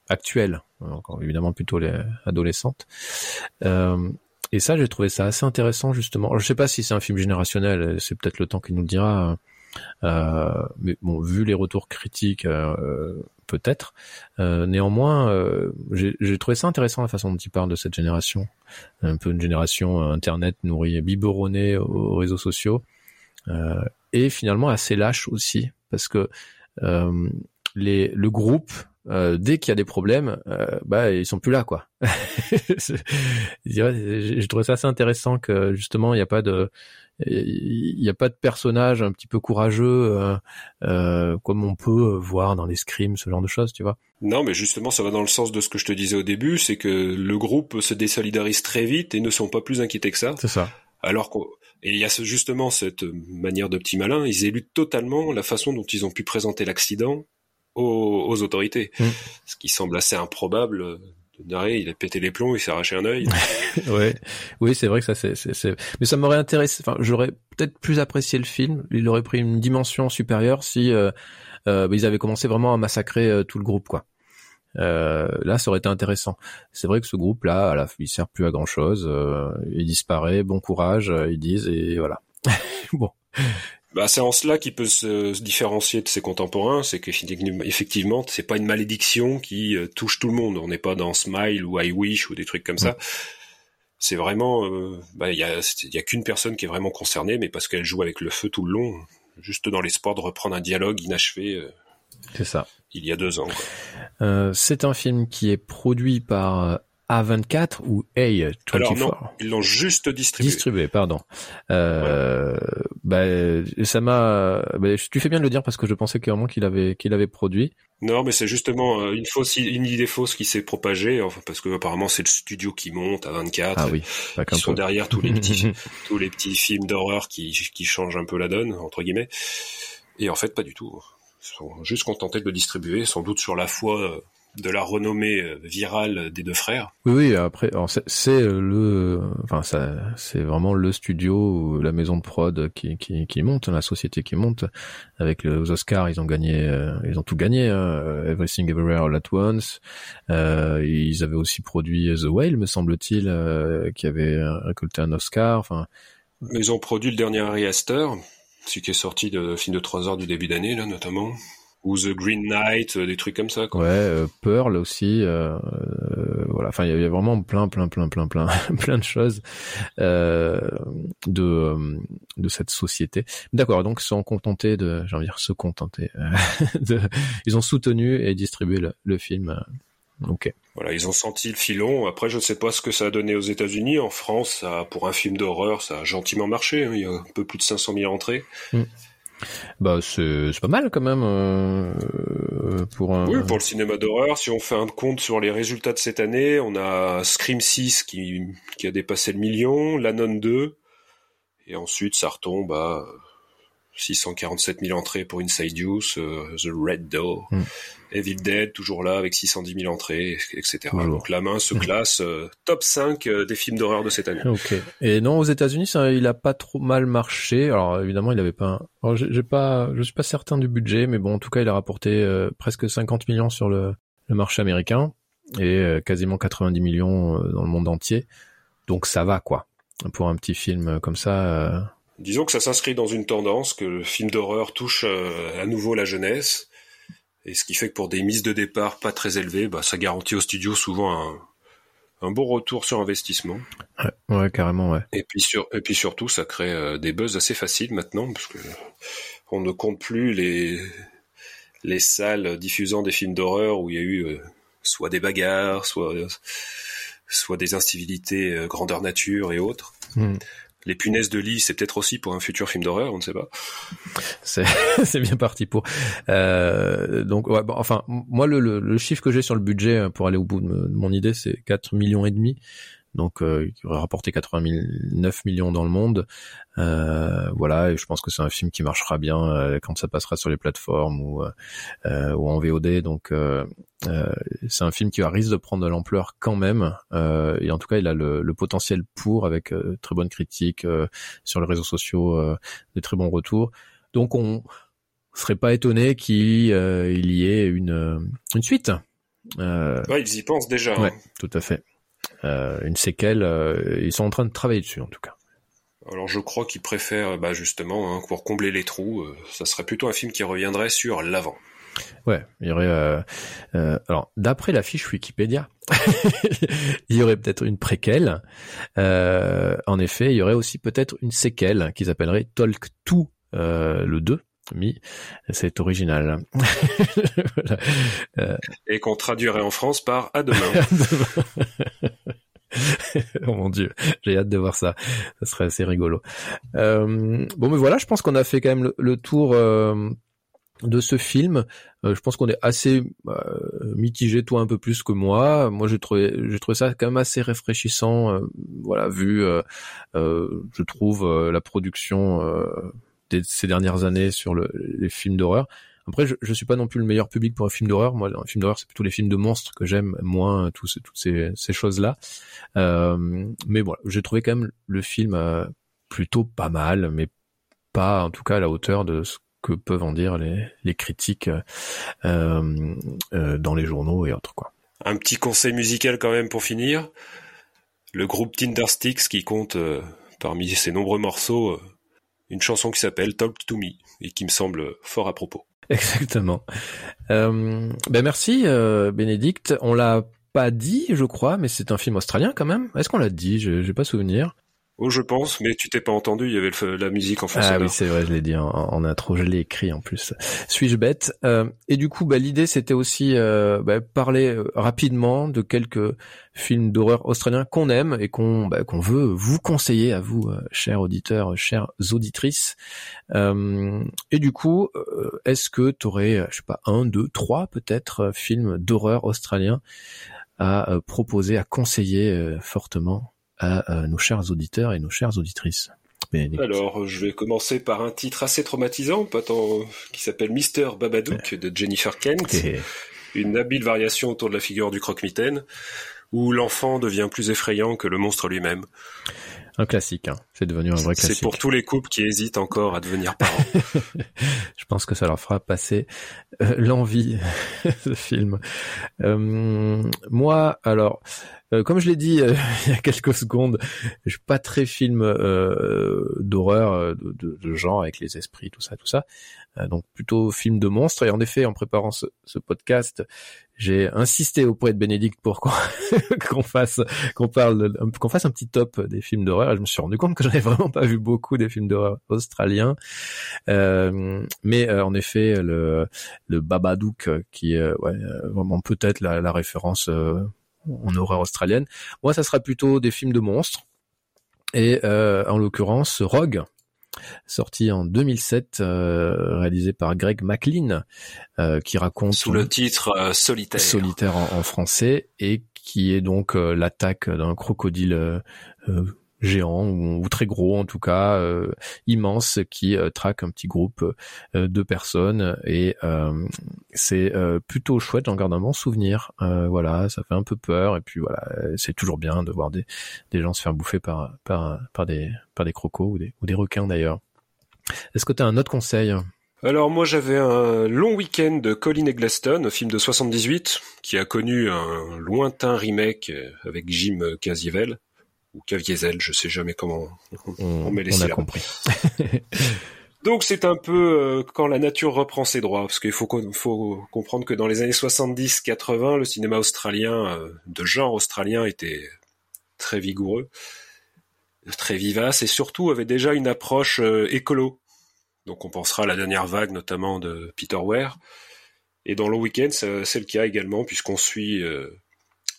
actuelles. Encore évidemment plutôt les adolescentes. Et ça j'ai trouvé ça assez intéressant justement. Alors, je sais pas si c'est un film générationnel c'est peut-être le temps qui nous le dira mais bon vu les retours critiques peut-être. Euh, néanmoins, euh, j'ai trouvé ça intéressant la façon dont il parle de cette génération, un peu une génération euh, internet nourrie, biberonnée aux réseaux sociaux, et finalement assez lâche aussi, parce que les, le groupe dès qu'il y a des problèmes, bah ils sont plus là quoi. J'ai trouvé ça assez intéressant que justement il n'y a pas de il n'y a pas de personnage un petit peu courageux euh, euh, comme on peut voir dans les scrims, ce genre de choses, tu vois. Non, mais justement, ça va dans le sens de ce que je te disais au début, c'est que le groupe se désolidarise très vite et ne sont pas plus inquiétés que ça. C'est ça. Alors qu'on et il y a justement cette manière de petit malin, ils éludent totalement la façon dont ils ont pu présenter l'accident aux, autorités, mm. ce qui semble assez improbable il a pété les plombs, il s'est arraché un œil. oui, c'est vrai que ça, c'est, c'est, mais ça m'aurait intéressé. Enfin, j'aurais peut-être plus apprécié le film. Il aurait pris une dimension supérieure si euh, euh, ils avaient commencé vraiment à massacrer euh, tout le groupe, quoi. là, ça aurait été intéressant. C'est vrai que ce groupe-là, là, il sert plus à grand chose. il disparaît. Bon courage, ils disent, et voilà. bon. Bah, c'est en cela qu'il peut se, différencier de ses contemporains, c'est qu'effectivement, c'est pas une malédiction qui euh, touche tout le monde. On n'est pas dans Smile ou I Wish ou des trucs comme ça. C'est vraiment, euh, bah, il y a, y a qu'une personne qui est vraiment concernée, mais parce qu'elle joue avec le feu tout le long, juste dans l'espoir de reprendre un dialogue inachevé. Euh, c'est ça. Il y a deux ans. c'est un film qui est produit par a24 ou A24 Alors non, ils l'ont juste distribué. Distribué, pardon. Euh, bah, ça m'a. Bah, tu fais bien de le dire parce que je pensais clairement qu'il avait qu'il avait produit. Non, mais c'est justement euh, une fausse, une idée fausse qui s'est propagée, enfin parce que apparemment c'est le studio qui monte à 24. Ah oui. Ils sont derrière tous les petits tous les petits films d'horreur qui qui changent un peu la donne entre guillemets. Et en fait, pas du tout. Ils sont juste contentés de le distribuer, sans doute sur la foi euh, de la renommée euh, virale des deux frères. Oui, oui. Après, c'est le, enfin, ça, c'est vraiment le studio, la maison de prod qui, qui, qui monte, la société qui monte. Avec les Oscars, ils ont gagné, euh, ils ont tout gagné. Hein. Everything Everywhere All at Once. Euh, ils avaient aussi produit The Whale, me semble-t-il, euh, qui avait récolté un Oscar. Enfin. Ils ont produit le dernier Harry Astor, celui qui est sorti de film de trois heures du début d'année, là, notamment ou The Green Knight, euh, des trucs comme ça. Quoi. Ouais, euh, Pearl aussi. Euh, voilà, enfin, il y, a vraiment plein, plein, plein, plein, plein, plein de choses de de cette société. D'accord, donc ils sont contentés de, j'ai envie de dire, se contenter. de, ils ont soutenu et distribué le, le film Ok. Voilà, ils ont senti le filon. Après, je ne sais pas ce que ça a donné aux États-Unis. En France, ça, pour un film d'horreur, ça a gentiment marché. Hein. Il y a un peu plus de 500 000 entrées. Mm. Bah, c'est pas mal quand même euh, pour un. Oui, pour le cinéma d'horreur. Si on fait un compte sur les résultats de cette année, on a Scream 6 qui, qui a dépassé le million, L'Anon 2, et ensuite ça retombe à 647 000 entrées pour Inside Use, euh, The Red Door, mm. Evil Dead toujours là avec 610 000 entrées, etc. Donc la main se mm. classe euh, top 5 euh, des films d'horreur de cette année. Ok. Et non, aux États-Unis, ça, il a pas trop mal marché. Alors évidemment, il avait pas. Un... j'ai pas, je suis pas certain du budget, mais bon, en tout cas, il a rapporté presque 50 millions sur le, le marché américain et quasiment 90 millions dans le monde entier. Donc ça va quoi. Pour un petit film comme ça Disons que ça s'inscrit dans une tendance que le film d'horreur touche euh, à nouveau la jeunesse, et ce qui fait que pour des mises de départ pas très élevées, bah, ça garantit au studio souvent un, un bon retour sur investissement. Ouais, ouais, carrément, ouais. Et puis, sur, et puis surtout, ça crée euh, des buzz assez faciles maintenant, parce que on ne compte plus les, les salles diffusant des films d'horreur où il y a eu euh, soit des bagarres, soit, soit des incivilités grandeur nature et autres. Hmm les punaises de lit, c'est peut-être aussi pour un futur film d'horreur, on ne sait pas. C'est bien parti pour. Euh, donc, ouais, bon, enfin, moi, le, le, chiffre que j'ai sur le budget euh, pour aller au bout de, mon idée, c'est 4 millions et demi. Donc, euh, qui aurait rapporté 89 millions dans le monde. Euh, voilà, et je pense que c'est un film qui marchera bien euh, quand ça passera sur les plateformes ou, euh, ou en VOD. Donc, c'est un film qui risque de prendre de l'ampleur quand même. et en tout cas, il a le, le potentiel pour, avec très bonnes critiques sur les réseaux sociaux, des très bons retours. Donc, on serait pas étonné qu'il y ait une, une suite. Euh, ouais, ils y pensent déjà. Ouais, hein. tout à fait. Une séquelle, ils sont en train de travailler dessus en tout cas. Alors je crois qu'il préfère, bah justement, hein, pour combler les trous, euh, ça serait plutôt un film qui reviendrait sur l'avant. Ouais, il y aurait. Euh, euh, alors, d'après la fiche Wikipédia, il y aurait peut-être une préquelle. en effet, il y aurait aussi peut-être une séquelle qui s'appellerait Talk 2, le 2. C'est original. Et qu'on traduirait en France par à demain. oh mon dieu, j'ai hâte de voir ça. Ça serait assez rigolo. Euh, bon, mais voilà, je pense qu'on a fait quand même le, tour euh, de ce film. Euh, je pense qu'on est assez mitigé, toi un peu plus que moi. Moi, j'ai trouvé, j'ai trouvé ça quand même assez rafraîchissant. voilà, vu, je trouve la production de ces dernières années sur le, les films d'horreur. Après, je, je suis pas non plus le meilleur public pour un film d'horreur. Moi, un film d'horreur, c'est plutôt les films de monstres que j'aime moins, tous, toutes ces, ces choses-là. Euh, mais voilà, j'ai trouvé quand même le film euh, plutôt pas mal, mais pas en tout cas à la hauteur de ce que peuvent en dire les, les critiques euh, euh dans les journaux et autres quoi. Un petit conseil musical quand même pour finir. Le groupe Tindersticks qui compte euh, parmi ses nombreux morceaux une chanson qui s'appelle Talk to Me et qui me semble fort à propos. Exactement. Euh, ben merci euh, Bénédicte. On l'a pas dit, je crois, mais c'est un film australien quand même. Est-ce qu'on l'a dit? Je n'ai pas souvenir. Oh, je pense, mais tu t'es pas entendu, il y avait la musique en fond Ah oui, c'est vrai, je l'ai dit en, en, intro, je l'ai écrit en plus. Suis-je bête? Euh, Et du coup, bah, l'idée, c'était aussi euh, bah, parler euh, rapidement de quelques films d'horreur australiens qu'on aime et qu'on bah, qu'on veut vous conseiller à vous, chers auditeurs, chères auditrices. Euh, et du coup, est-ce que tu aurais, je sais pas, un, deux, trois peut-être films d'horreur australiens à proposer, à conseiller fortement? À nos chers auditeurs et nos chères auditrices. Alors, je vais commencer par un titre assez traumatisant, qui s'appelle Mister Babadook de Jennifer Kent, une habile variation autour de la figure du croque-mitaine, où l'enfant devient plus effrayant que le monstre lui-même. Un classique, hein. c'est devenu un vrai classique. C'est pour tous les couples qui hésitent encore à devenir parents. je pense que ça leur fera passer euh, l'envie, ce film. Euh, moi, alors, Euh, comme je l'ai dit il y a quelques secondes, je suis pas très film d'horreur, de, de, de, genre avec les esprits, tout ça, tout ça. donc plutôt film de monstres. Et en effet, en préparant ce, ce podcast, j'ai insisté auprès de Bénédicte pour qu'on fasse, qu'on parle, qu'on fasse un petit top des films d'horreur. Je me suis rendu compte que j'en ai vraiment pas vu beaucoup des films d'horreur australiens. mais en effet, le, le Babadook, qui est ouais, vraiment peut-être la, la référence en horreur australienne. Moi, ça sera plutôt des films de monstres. Et euh, en l'occurrence, Rogue, sorti en 2007, euh, réalisé par Greg McLean, euh, qui raconte sous le titre Solitaire, Solitaire en, français, et qui est donc l'attaque d'un crocodile géant ou, très gros en tout cas euh, immense qui euh, traque un petit groupe euh, de personnes. Et c'est plutôt chouette j'en garde un bon souvenir. Voilà ça fait un peu peur. Et puis voilà c'est toujours bien de voir des, des gens se faire bouffer par par par des par des crocos ou des ou des requins d'ailleurs. Est-ce que tu as un autre conseil? Alors moi j'avais un long week-end de Colin Eggleston, film de 78, qui a connu un lointain remake avec Jim Caviezel, ou Caviezel, je sais jamais comment on, met les on a compris. Donc c'est un peu euh, quand la nature reprend ses droits, parce qu'il faut, faut, comprendre que dans les années 70-80, le cinéma australien, euh, de genre australien, était très vigoureux, très vivace, et surtout avait déjà une approche euh, écolo. Donc on pensera à la dernière vague, notamment de Peter Ware. Et dans le week-end, c'est le cas également, puisqu'on suit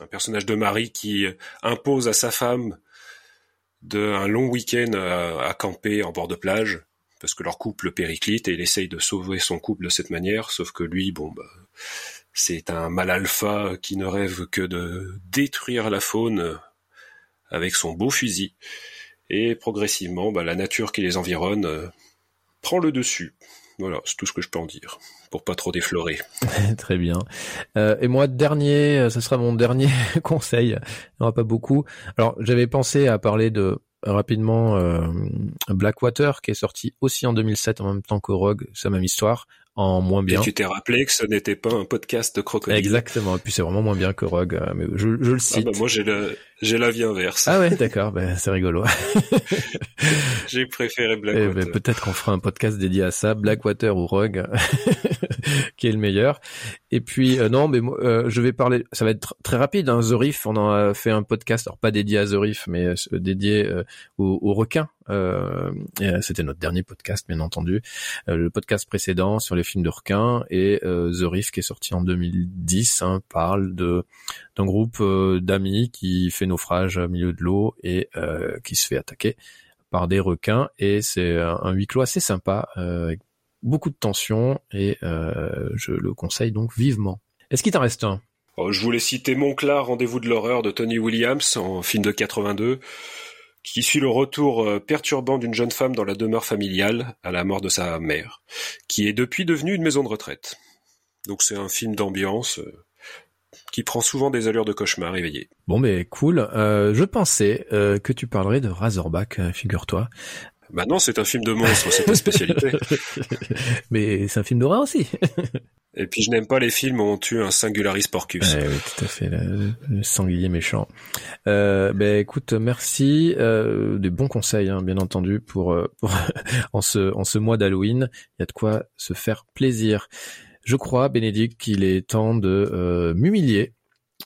un personnage de mari qui impose à sa femme de un long week-end à, camper en bord de plage parce que leur couple périclite et il essaye de sauver son couple de cette manière, sauf que lui, bon, bah, c'est un mal alpha qui ne rêve que de détruire la faune avec son beau fusil. Et progressivement, bah, la nature qui les environne euh, prend le dessus. Voilà, c'est tout ce que je peux en dire pour pas trop déflorer. Très bien. Euh, et moi, dernier, euh, ce sera mon dernier conseil. Il n'y aura pas beaucoup. Alors, j'avais pensé à parler de rapidement euh, Blackwater, qui est sorti aussi en 2007 en même temps que Rogue, c'est la même histoire en moins bien. Et tu t'es rappelé que ce n'était pas un podcast de crocodile. Exactement. Et puis c'est vraiment moins bien que Rogue. Euh, mais je, je le cite. Ah bah moi j'ai le j'ai l'avis inverse. Ah ouais, d'accord. ben c'est rigolo. j'ai préféré Blackwater. Eh ben, peut-être qu'on fera un podcast dédié à ça, Blackwater ou Rogue, qui est le meilleur. Et puis euh, non, mais euh, je vais parler. Ça va être très rapide. Hein, The Reef, on en a fait un podcast, alors pas dédié à The Reef, mais dédié aux, aux requins euh, euh, C'était notre dernier podcast, bien entendu. Euh, le podcast précédent sur les films de requins et The Reef qui est sorti en 2010 hein, parle d'un groupe d'amis qui fait naufrage au milieu de l'eau et qui se fait attaquer par des requins et c'est un huis clos assez sympa avec beaucoup de tension et je le conseille donc vivement. Est-ce qu'il t'en reste un? Oh, Je voulais citer Monclar, Rendez-vous de l'horreur de Tony Williams en film de 82 qui suit le retour euh, perturbant d'une jeune femme dans la demeure familiale à la mort de sa mère, qui est depuis devenue une maison de retraite. Donc c'est un film d'ambiance euh, qui prend souvent des allures de cauchemar éveillé. Bon mais cool, euh, je pensais que tu parlerais de Razorback, figure-toi. Bah non, c'est un film de monstre, c'est ta spécialité. mais c'est un film d'horreur aussi. Et puis je n'aime pas les films où on tue un Singularis Porcus. oui, tout à fait, le, sanglier méchant. Euh, ben écoute, merci, euh, des bons conseils, hein, bien entendu, pour, euh, pour en ce en ce mois d'Halloween, il y a de quoi se faire plaisir. Je crois, Bénédicte, qu'il est temps de euh, m'humilier.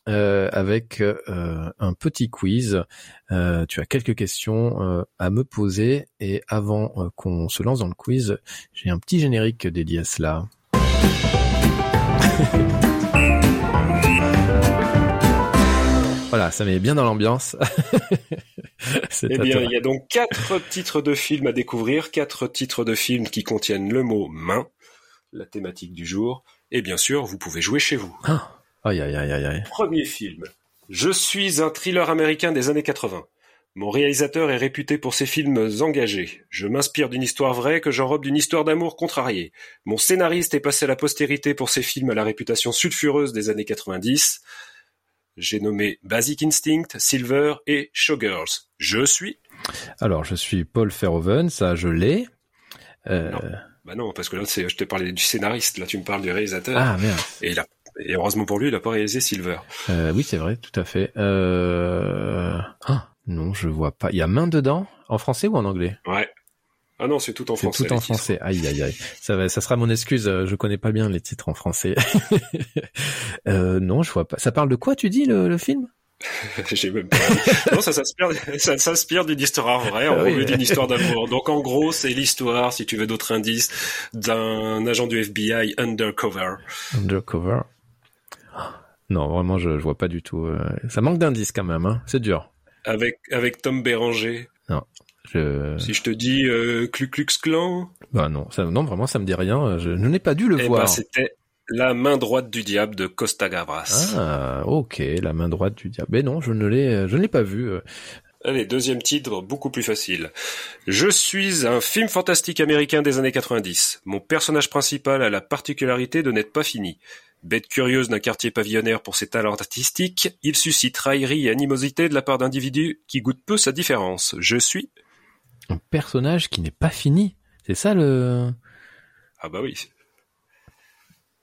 Euh, avec un petit quiz. tu as quelques questions à me poser et avant qu'on se lance dans le quiz, j'ai un petit générique dédié à cela. voilà, ça met bien dans l'ambiance. eh bien, il y a donc quatre titres de films à découvrir, quatre titres de films qui contiennent le mot main, la thématique du jour, et bien sûr, vous pouvez jouer chez vous. Ah, aïe, aïe, aïe, aïe. Premier film. Je suis un thriller américain des années 80. Mon réalisateur est réputé pour ses films engagés. Je m'inspire d'une histoire vraie que j'enrobe d'une histoire d'amour contrariée. Mon scénariste est passé à la postérité pour ses films à la réputation sulfureuse des années 90. J'ai nommé Basic Instinct, Silver et Showgirls. Je suis... Alors, je suis Paul Verhoeven, ça je l'ai. Euh... Non. Bah non, parce que là, je t'ai parlé du scénariste, là tu me parles du réalisateur. Ah merde. Et heureusement pour lui, il a pas réalisé Silver. Euh, oui, c'est vrai, tout à fait. Euh... Ah, non, je vois pas. Il y a main dedans, en français ou en anglais? Ouais. Ah non, c'est tout en C'est français. tout en français. Aïe, aïe, aïe. Ça, va, ça sera mon excuse. euh, Je connais pas bien les titres en français. euh, non, je vois pas. Ça parle de quoi, tu dis, le, le film? J'ai même pas. non, ça s'inspire, ça s'inspire d'une histoire vraie, en Ah oui, d'une histoire d'amour. Donc en gros, c'est l'histoire, si tu veux d'autres indices, d'un agent du FBI undercover. Undercover. Non, vraiment, je, je vois pas du tout. euh, Ça manque d'indices quand même. Hein. C'est dur. Avec, avec Tom Béranger. Je... Si je te dis euh, Ku Klux Klan, Bah non, ça, non, vraiment, ça me dit rien. Je, je n'ai pas dû le eh ben, voir. c'était la main droite du diable de Costa Gavras. ah, ok, la main droite du diable. Mais non, je ne l'ai, je ne l'ai pas vu. euh. Allez, deuxième titre, beaucoup plus facile. Je suis un film fantastique américain des années 90. Mon personnage principal a la particularité de n'être pas fini. Bête curieuse d'un quartier pavillonnaire pour ses talents artistiques, il suscite raillerie et animosité de la part d'individus qui goûtent peu sa différence. Je suis... Un personnage qui n'est pas fini. C'est ça le. Ah bah oui,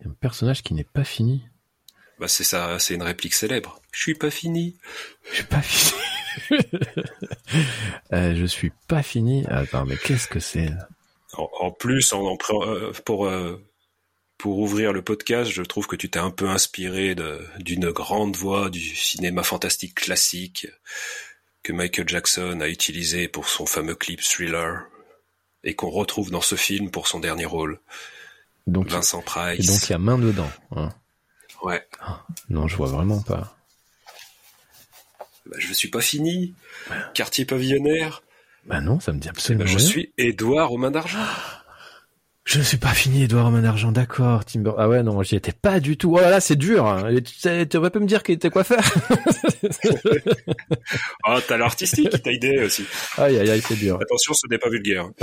Un personnage qui n'est pas fini. bah c'est ça, c'est une réplique célèbre. Je suis pas fini. Je suis pas fini. Euh, je suis pas fini. Attends, mais qu'est-ce que c'est En, en plus, en, en euh, pour euh, pour ouvrir le podcast, je trouve que tu t'es un peu inspiré d'une grande voix du cinéma fantastique classique que Michael Jackson a utilisé pour son fameux clip Thriller et qu'on retrouve dans ce film pour son dernier rôle, Donc, Vincent et Price. donc il y a main dedans. hein. Ouais, Non, je vois vraiment pas. bah, je suis pas fini. Quartier pavillonnaire, Bah non, ça me dit bah, absolument je rien. suis Édouard aux mains d'argent. Je ne suis pas fini, Edouard Main d'argent. D'accord, Timber. Ah ouais, non, j'y étais pas du tout. Oh là là, c'est dur. hein. Tu, aurais pu me dire qu'il était quoi faire. Ah, t'as l'artistique qui t'a aidé aussi. aïe aïe aïe, c'est dur. Attention, ce n'est pas vulgaire.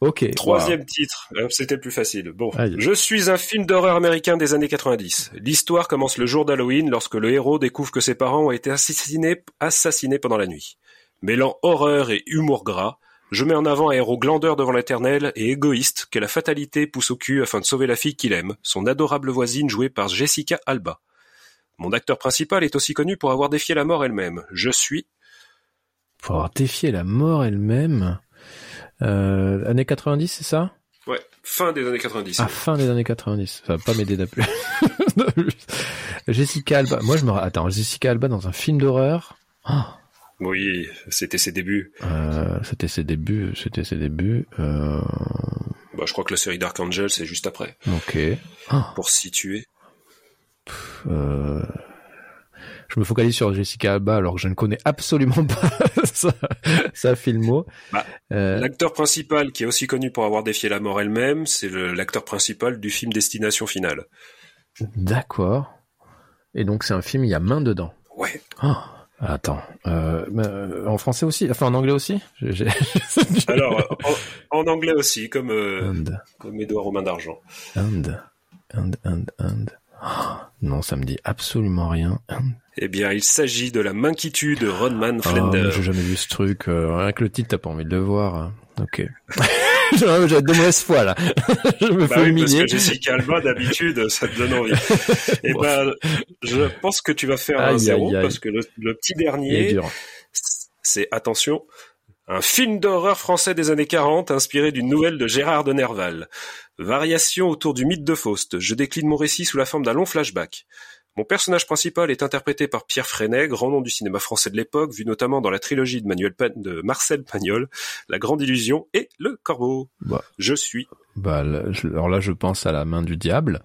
Ok. Troisième titre, Euh, c'était le plus facile. Bon, Aïe. je suis un film d'horreur américain des années 90. L'histoire commence le jour d'Halloween lorsque le héros découvre que ses parents ont été assassinés, assassinés pendant la nuit. Mêlant horreur et humour gras, je mets en avant un héros glandeur devant l'éternel et égoïste que la fatalité pousse au cul afin de sauver la fille qu'il aime, son adorable voisine jouée par Jessica Alba. Mon acteur principal est aussi connu pour avoir défié la mort elle-même. Je suis Pour avoir défié la mort elle-même. Euh, années 90, c'est ça? Ouais, fin des années 90. À fin des années 90. Ça va pas m'aider d'appui. Jessica Alba. Moi, je me... Attends, Jessica Alba dans un film d'horreur? Ah. Oui, c'était ses débuts. Euh, c'était ses débuts. C'était ses débuts. Euh... Bah, je crois que la série Dark Angel, c'est juste après. Ok. Ah. Pour situer. Euh, Je me focalise sur Jessica Alba alors que je ne connais absolument pas sa, sa filmo. Bah, Euh, L'acteur principal, qui est aussi connu pour avoir défié la mort elle-même, c'est l'acteur principal du film Destination Finale. D'accord. Et donc c'est un film, il y a main dedans. Ouais. Ah, attends. Euh, euh, en français aussi? Enfin en anglais aussi? Alors, en, en anglais aussi, comme, euh, And, comme Édouard aux mains d'argent. and, and, and, and. Ah, non, ça me dit absolument rien. And. Eh bien, il s'agit de la manquitude de Rodman Oh, Flender. mais j'ai jamais vu ce truc. euh, rien que le titre, t'as pas envie de le voir. hein. Ok. J'ai j'ai de mauvaise foi là. je me Bah fais oui, parce humilier. que Jessica Alba, d'habitude, ça te donne envie. Eh Bon. ben, je pense que tu vas faire un zéro, aïe, aïe. parce que le, le petit dernier, c'est, attention, un film d'horreur français des années 40 inspiré d'une nouvelle de Gérard de Nerval. Variation autour du mythe de Faust. Je décline mon récit sous la forme d'un long flashback. Mon personnage principal est interprété par Pierre Freinet, grand nom du cinéma français de l'époque, vu notamment dans la trilogie de, Manuel Pa- de Marcel Pagnol, La Grande Illusion et Le Corbeau. Bah. Je suis. Bah, alors là, je pense à la main du diable.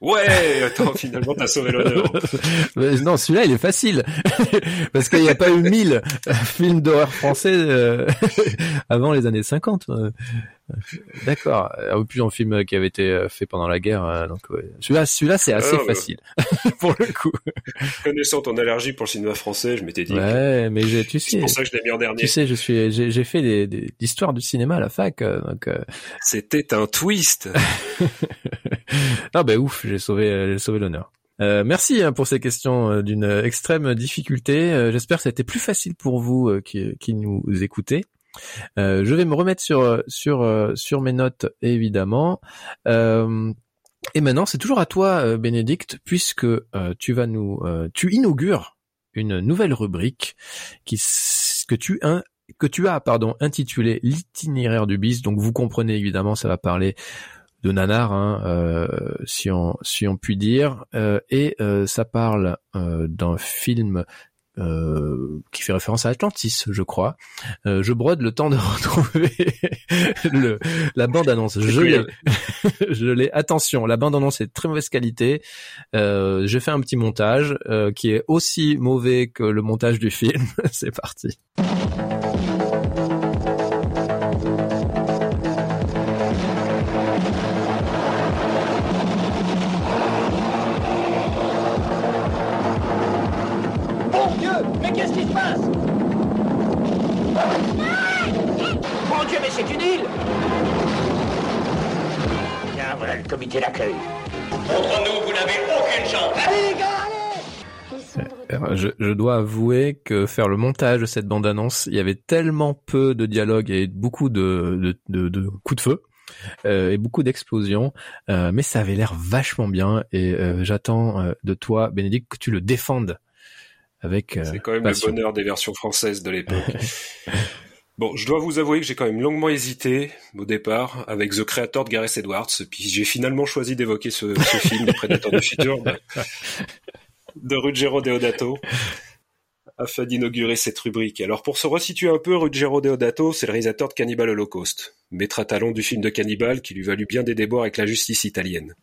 Ouais, attends, finalement t'as sauvé l'honneur. Mais non, celui-là, il est facile. Parce qu'il n'y a pas eu mille films d'horreur français euh, avant les années 50. D'accord. Euh, Plus un film qui avait été euh, fait pendant la guerre. euh, Donc, ouais. Celui-là, celui-là, c'est assez Ah, ouais. facile. Pour le coup. Connaissant ton allergie pour le cinéma français, je m'étais dit. que Ouais, mais j'ai- tu C'est sais, pour ça que je l'ai mis en dernier. tu sais, je suis, j'ai j'ai fait des, des histoires du cinéma à la fac. euh, Donc, euh, C'était un twist. ah ben ouf, j'ai sauvé, j'ai sauvé l'honneur. Euh, merci hein, pour ces questions d'une extrême difficulté. Euh, J'espère que c'était plus facile pour vous euh, qui, qui nous écoutez. Euh, je vais me remettre sur sur euh, sur mes notes évidemment. Euh, Et maintenant, c'est toujours à toi, euh, Bénédicte, puisque euh, tu vas nous, euh, tu inaugures une nouvelle rubrique qui que tu un, que tu as pardon intitulée l'itinéraire du bis. Donc vous comprenez évidemment, ça va parler de nanar, hein, si on si on peut dire, et ça parle d'un film euh, qui fait référence à Atlantis, je crois. Euh, je brode le temps de retrouver le, la bande-annonce. Je l'ai. je l'ai. Attention, la bande-annonce est de très mauvaise qualité. Euh, je fais un petit montage euh, qui est aussi mauvais que le montage du film. C'est parti. Comité d'accueil. Contre nous, vous n'avez aucune chance. Allez, les gars, allez je, je, dois avouer que faire le montage de cette bande-annonce, il y avait tellement peu de dialogue et beaucoup de, de, de, de coups de feu. Euh, et beaucoup d'explosions, euh, mais ça avait l'air vachement bien et euh, j'attends euh, de toi, Bénédicte, que tu le défendes avec. Euh, C'est quand même le bonheur des versions françaises de l'époque. Bon, je dois vous avouer que j'ai quand même longuement hésité au départ avec The Creator de Gareth Edwards, puis j'ai finalement choisi d'évoquer ce, ce film, Les Prédateurs du futur, de, de Ruggero Deodato, afin d'inaugurer cette rubrique. Alors pour se resituer un peu, Ruggero Deodato, c'est le réalisateur de Cannibal Holocaust, maître à talon du film de Cannibal qui lui valut bien des déboires avec la justice italienne.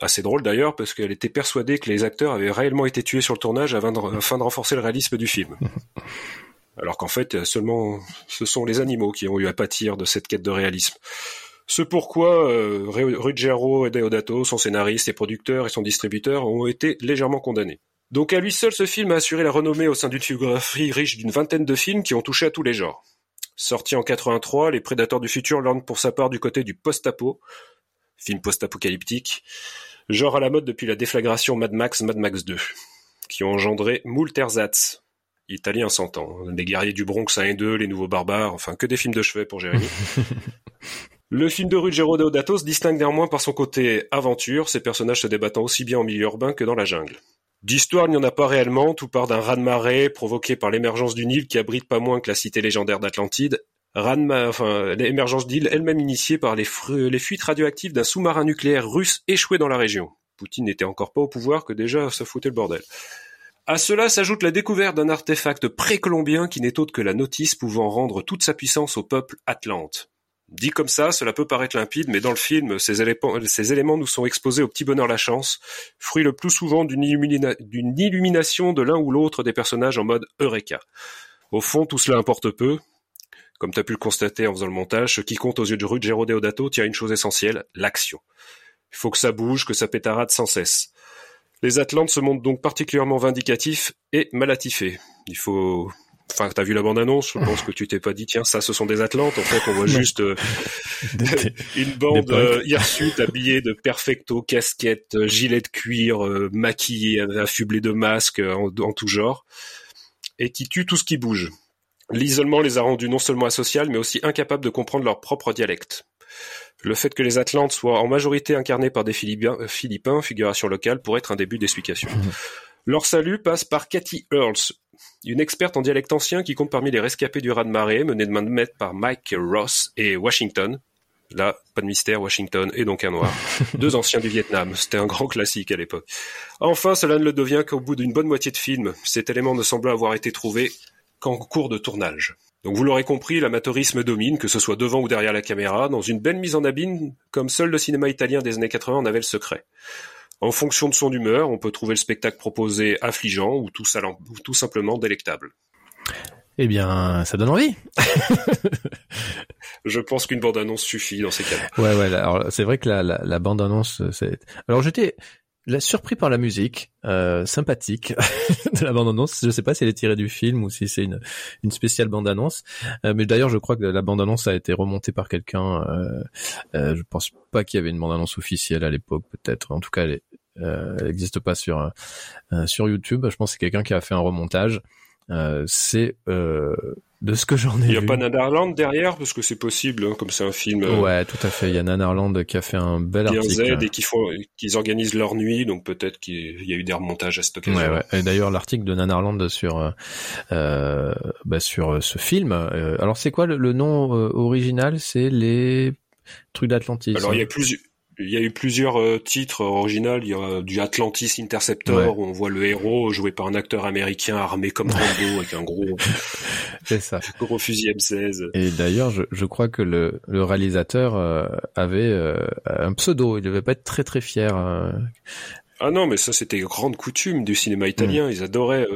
Assez drôle d'ailleurs parce qu'elle était persuadée que les acteurs avaient réellement été tués sur le tournage afin de, afin de renforcer le réalisme du film alors qu'en fait seulement ce sont les animaux qui ont eu à pâtir de cette quête de réalisme. Ce pourquoi euh, Ruggero et Deodato, son scénariste et producteur et son distributeur, ont été légèrement condamnés. Donc à lui seul, ce film a assuré la renommée au sein d'une filmographie riche d'une vingtaine de films qui ont touché à tous les genres. Sorti en 83, Les Prédateurs du futur landent pour sa part du côté du post-apo, film post-apocalyptique, genre à la mode depuis la déflagration Mad Max, Mad Max 2, qui ont engendré moult ersatz, italien s'entend. Des guerriers du Bronx 1 et 2, les nouveaux barbares, enfin que des films de chevet pour Jérémy. Le film de Ruggero Deodato se distingue néanmoins par son côté aventure, ses personnages se débattant aussi bien en milieu urbain que dans la jungle. D'histoire, il n'y en a pas réellement, tout part d'un raz-de-marée provoqué par l'émergence d'une île qui abrite pas moins que la cité légendaire d'Atlantide. Enfin, l'émergence d'île elle-même initiée par les, les fuites radioactives d'un sous-marin nucléaire russe échoué dans la région. Poutine n'était encore pas au pouvoir que déjà ça foutait le bordel. À cela s'ajoute la découverte d'un artefact précolombien qui n'est autre que la notice pouvant rendre toute sa puissance au peuple atlante. Dit comme ça, cela peut paraître limpide, mais dans le film, ces éléments, nous sont exposés au petit bonheur la chance, fruit le plus souvent d'une illumination de l'un ou l'autre des personnages en mode Eureka. Au fond, tout cela importe peu. Comme tu as pu le constater en faisant le montage, ce qui compte aux yeux de Ruggero Deodato tient une chose essentielle, l'action. Il faut que ça bouge, que ça pétarade sans cesse. Les Atlantes se montrent donc particulièrement vindicatifs et malatifés. Il faut Enfin, t'as vu la bande-annonce, je pense que tu t'es pas dit, tiens, ça, ce sont des Atlantes. En fait, on voit juste euh, une bande euh, hirsute habillée de perfecto, casquettes, euh, gilets de cuir, euh, maquillés, affublés de masques en, en, tout genre, et qui tue tout ce qui bouge. L'isolement les a rendus non seulement asociaux, mais aussi incapables de comprendre leur propre dialecte. Le fait que les Atlantes soient en majorité incarnés par des Philippins, Philippins figuration locale, pourrait être un début d'explication. Leur salut passe par Cathy Earls, une experte en dialecte ancien qui compte parmi les rescapés du raz-de-marée, menée de main de maître par Mike Ross et Washington. Là, pas de mystère, Washington est donc un noir. Deux anciens du Vietnam, c'était un grand classique à l'époque. Enfin, cela ne le devient qu'au bout d'une bonne moitié de film. Cet élément ne semble avoir été trouvé qu'en cours de tournage. Donc vous l'aurez compris, l'amateurisme domine, que ce soit devant ou derrière la caméra, dans une belle mise en abîme, comme seul le cinéma italien des années 80 en avait le secret. En fonction de son humeur, on peut trouver le spectacle proposé affligeant ou tout, ou tout simplement délectable. Eh bien, ça donne envie. Je pense qu'une bande-annonce suffit dans ces cas-là. Ouais, ouais. Alors, c'est vrai que la, la, la bande-annonce, c'est. Alors, j'étais, la surpris par la musique euh, sympathique de la bande-annonce. Je sais pas si elle est tirée du film ou si c'est une, une spéciale bande-annonce. Euh, mais d'ailleurs, je crois que la bande-annonce a été remontée par quelqu'un. Euh, euh, je pense pas qu'il y avait une bande-annonce officielle à l'époque, peut-être. En tout cas, elle n'existe pas sur sur YouTube. Je pense que c'est quelqu'un qui a fait un remontage. c'est de ce que j'en ai vu. Il n'y a pas Nanarland derrière parce que c'est possible, hein, comme c'est un film. Euh, ouais, tout à fait. Il y a Nanarland qui a fait un bel article. Z et qui font, qu'ils organisent leur nuit, donc peut-être qu'il y a eu des remontages à cette occasion. Ouais, ouais. Et d'ailleurs, l'article de Nanarland sur euh, euh bah, sur ce film. alors, c'est quoi le, nom original? C'est les trucs d'Atlantis. Alors, il y a plusieurs il y a eu plusieurs euh, titres originaux. Il y a du Atlantis Interceptor où on voit le héros joué par un acteur américain armé comme Rambo avec un gros, ça, gros fusil M16. Et d'ailleurs, je, je, crois que le, le réalisateur euh, avait euh, un pseudo. Il devait pas être très très fier. Ah non, mais ça c'était grande coutume du cinéma italien. Mm. Ils adoraient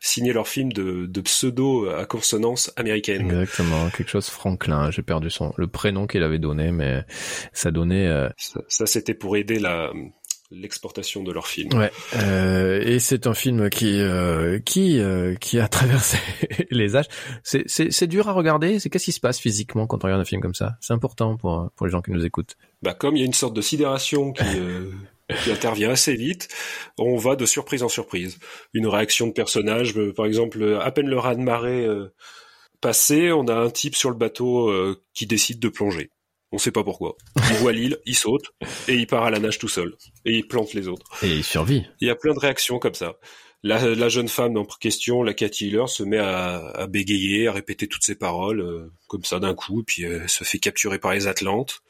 signer leur film de, de pseudo à consonance américaine. Exactement, quelque chose Franklin. J'ai perdu son le prénom qu'il avait donné, mais ça donnait. Euh... Ça, c'était pour aider la l'exportation de leur film. Ouais, euh, et c'est un film qui euh, qui euh, qui a traversé les âges. C'est c'est c'est dur à regarder. C'est qu'est-ce qui se passe physiquement quand on regarde un film comme ça? C'est important pour pour les gens qui nous écoutent. Bah comme il y a une sorte de sidération qui euh, qui intervient assez vite, on va de surprise en surprise. Une réaction de personnage, euh, par exemple, à peine le raz-de-marée euh, passé, on a un type sur le bateau euh, qui décide de plonger. On sait pas pourquoi. Il voit l'île, il saute, et il part à la nage tout seul. Et il plante les autres. Et il survit. Il y a plein de réactions comme ça. La, jeune femme en question, la Cathy Hiller, se met à, bégayer, à répéter toutes ses paroles, comme ça d'un coup, puis elle se fait capturer par les Atlantes.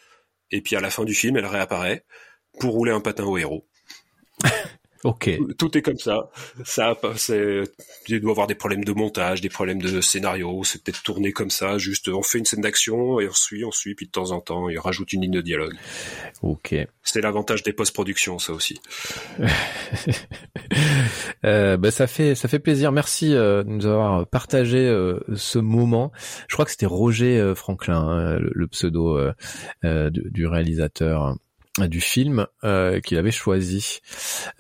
Et puis à la fin du film, elle réapparaît pour rouler un patin au héros. ok. Tout est comme ça. Ça, c'est, il doit avoir des problèmes de montage, des problèmes de scénario. C'est peut-être tourné comme ça. Juste, on fait une scène d'action et on suit, on suit, puis de temps en temps, il rajoute une ligne de dialogue. Ok. C'est l'avantage des post-productions, ça aussi. euh, bah, ça fait, ça fait plaisir. Merci euh, de nous avoir partagé euh, ce moment. Je crois que c'était Roger euh, Franklin, hein, le, pseudo du, du réalisateur du film euh, qu'il avait choisi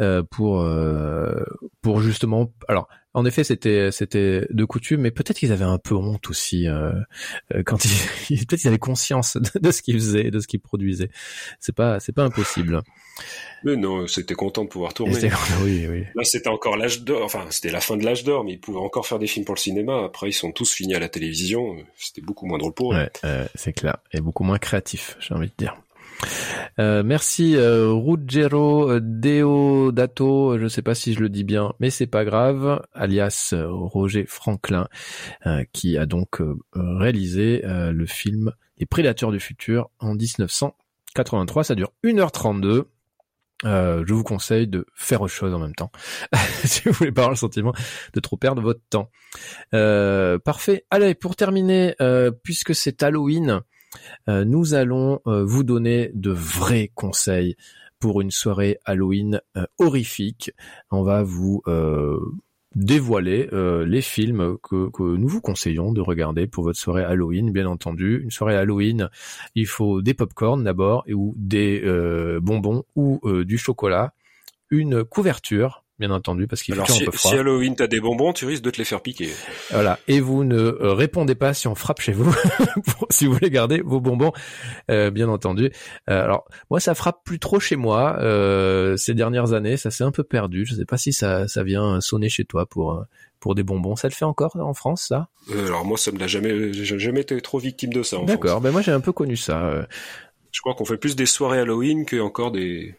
euh, pour euh, pour justement alors en effet c'était c'était de coutume mais peut-être qu'ils avaient un peu honte aussi euh, euh, quand ils peut-être ils avaient conscience de, ce qu'ils faisaient de ce qu'ils produisaient. C'est pas c'est pas impossible. Mais non c'était content de pouvoir tourner. Oui oui. Là c'était encore l'âge d'or enfin c'était la fin de l'âge d'or mais ils pouvaient encore faire des films pour le cinéma. Après ils sont tous finis à la télévision. C'était beaucoup moins drôle pour eux. Ouais, c'est clair. Et beaucoup moins créatif j'ai envie de dire euh, merci euh, Ruggero euh, Deodato, je ne sais pas si je le dis bien, mais c'est pas grave, alias euh, Roger Franklin, qui a donc réalisé le film Les Prédateurs du futur en 1983. Ça dure 1h32. je vous conseille de faire autre chose en même temps, si vous voulez pas avoir le sentiment de trop perdre votre temps. parfait. Allez, pour terminer, puisque c'est Halloween, nous allons euh, vous donner de vrais conseils pour une soirée Halloween euh, horrifique. On va vous dévoiler les films que, que, nous vous conseillons de regarder pour votre soirée Halloween, bien entendu. Une soirée Halloween, il faut des pop-corn d'abord, ou des bonbons ou du chocolat, une couverture bien entendu, parce qu'il fait si, un peu froid. Si Halloween t'as des bonbons, tu risques de te les faire piquer. Voilà. Et vous ne euh, répondez pas si on frappe chez vous, si vous voulez garder vos bonbons, euh, bien entendu. Euh, alors moi, ça frappe plus trop chez moi ces dernières années. Ça s'est un peu perdu. Je sais pas si ça, ça vient sonner chez toi pour pour des bonbons. Ça le fait encore en France, ça? Alors moi, ça me l'a jamais, j'ai jamais été trop victime de ça. D'accord. Ben moi, j'ai un peu connu ça. Je crois qu'on fait plus des soirées Halloween que encore des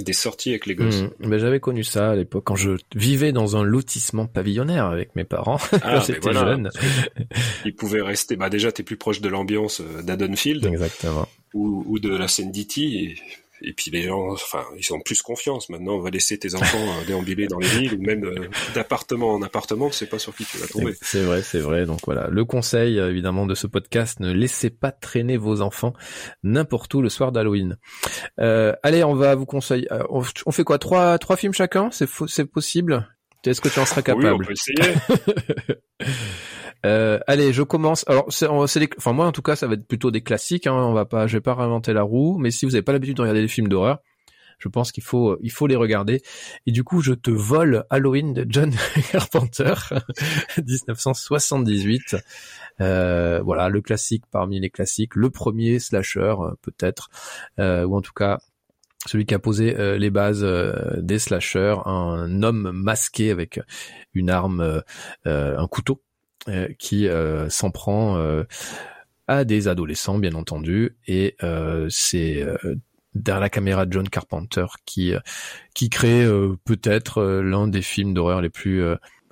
des sorties avec les gosses. Mmh. Ben, j'avais connu ça à l'époque quand je vivais dans un lotissement pavillonnaire avec mes parents ah, quand j'étais jeune. Ils pouvaient rester. Bah déjà, t'es plus proche de l'ambiance euh, d'Adonfield. Exactement. Ou, ou de la scène d'Iti. Et puis les gens, enfin, ils ont plus confiance. Maintenant, on va laisser tes enfants euh, déambuler dans les villes ou même euh, d'appartement en appartement, sais pas sur qui tu vas tomber. C'est vrai, c'est vrai. Donc voilà, le conseil euh, évidemment de ce podcast ne laissez pas traîner vos enfants n'importe où le soir d'Halloween. Euh, allez, on va vous conseiller. On, fait quoi? Trois, trois films chacun? C'est c'est possible? Est-ce que tu en seras capable Oui, on peut essayer. Euh, allez, je commence. Alors, c'est, enfin moi en tout cas, ça va être plutôt des classiques. Hein. On va pas, je vais pas réinventer la roue. Mais si vous n'avez pas l'habitude de regarder des films d'horreur, je pense qu'il faut, il faut les regarder. Et du coup, je te vole Halloween de John Carpenter, 1978. Euh, voilà, le classique parmi les classiques, le premier slasher peut-être, euh, ou en tout cas celui qui a posé euh, les bases des slashers, un homme masqué avec une arme, un couteau qui s'en prend à des adolescents, bien entendu, et c'est derrière la caméra de John Carpenter qui qui crée peut-être l'un des films d'horreur les plus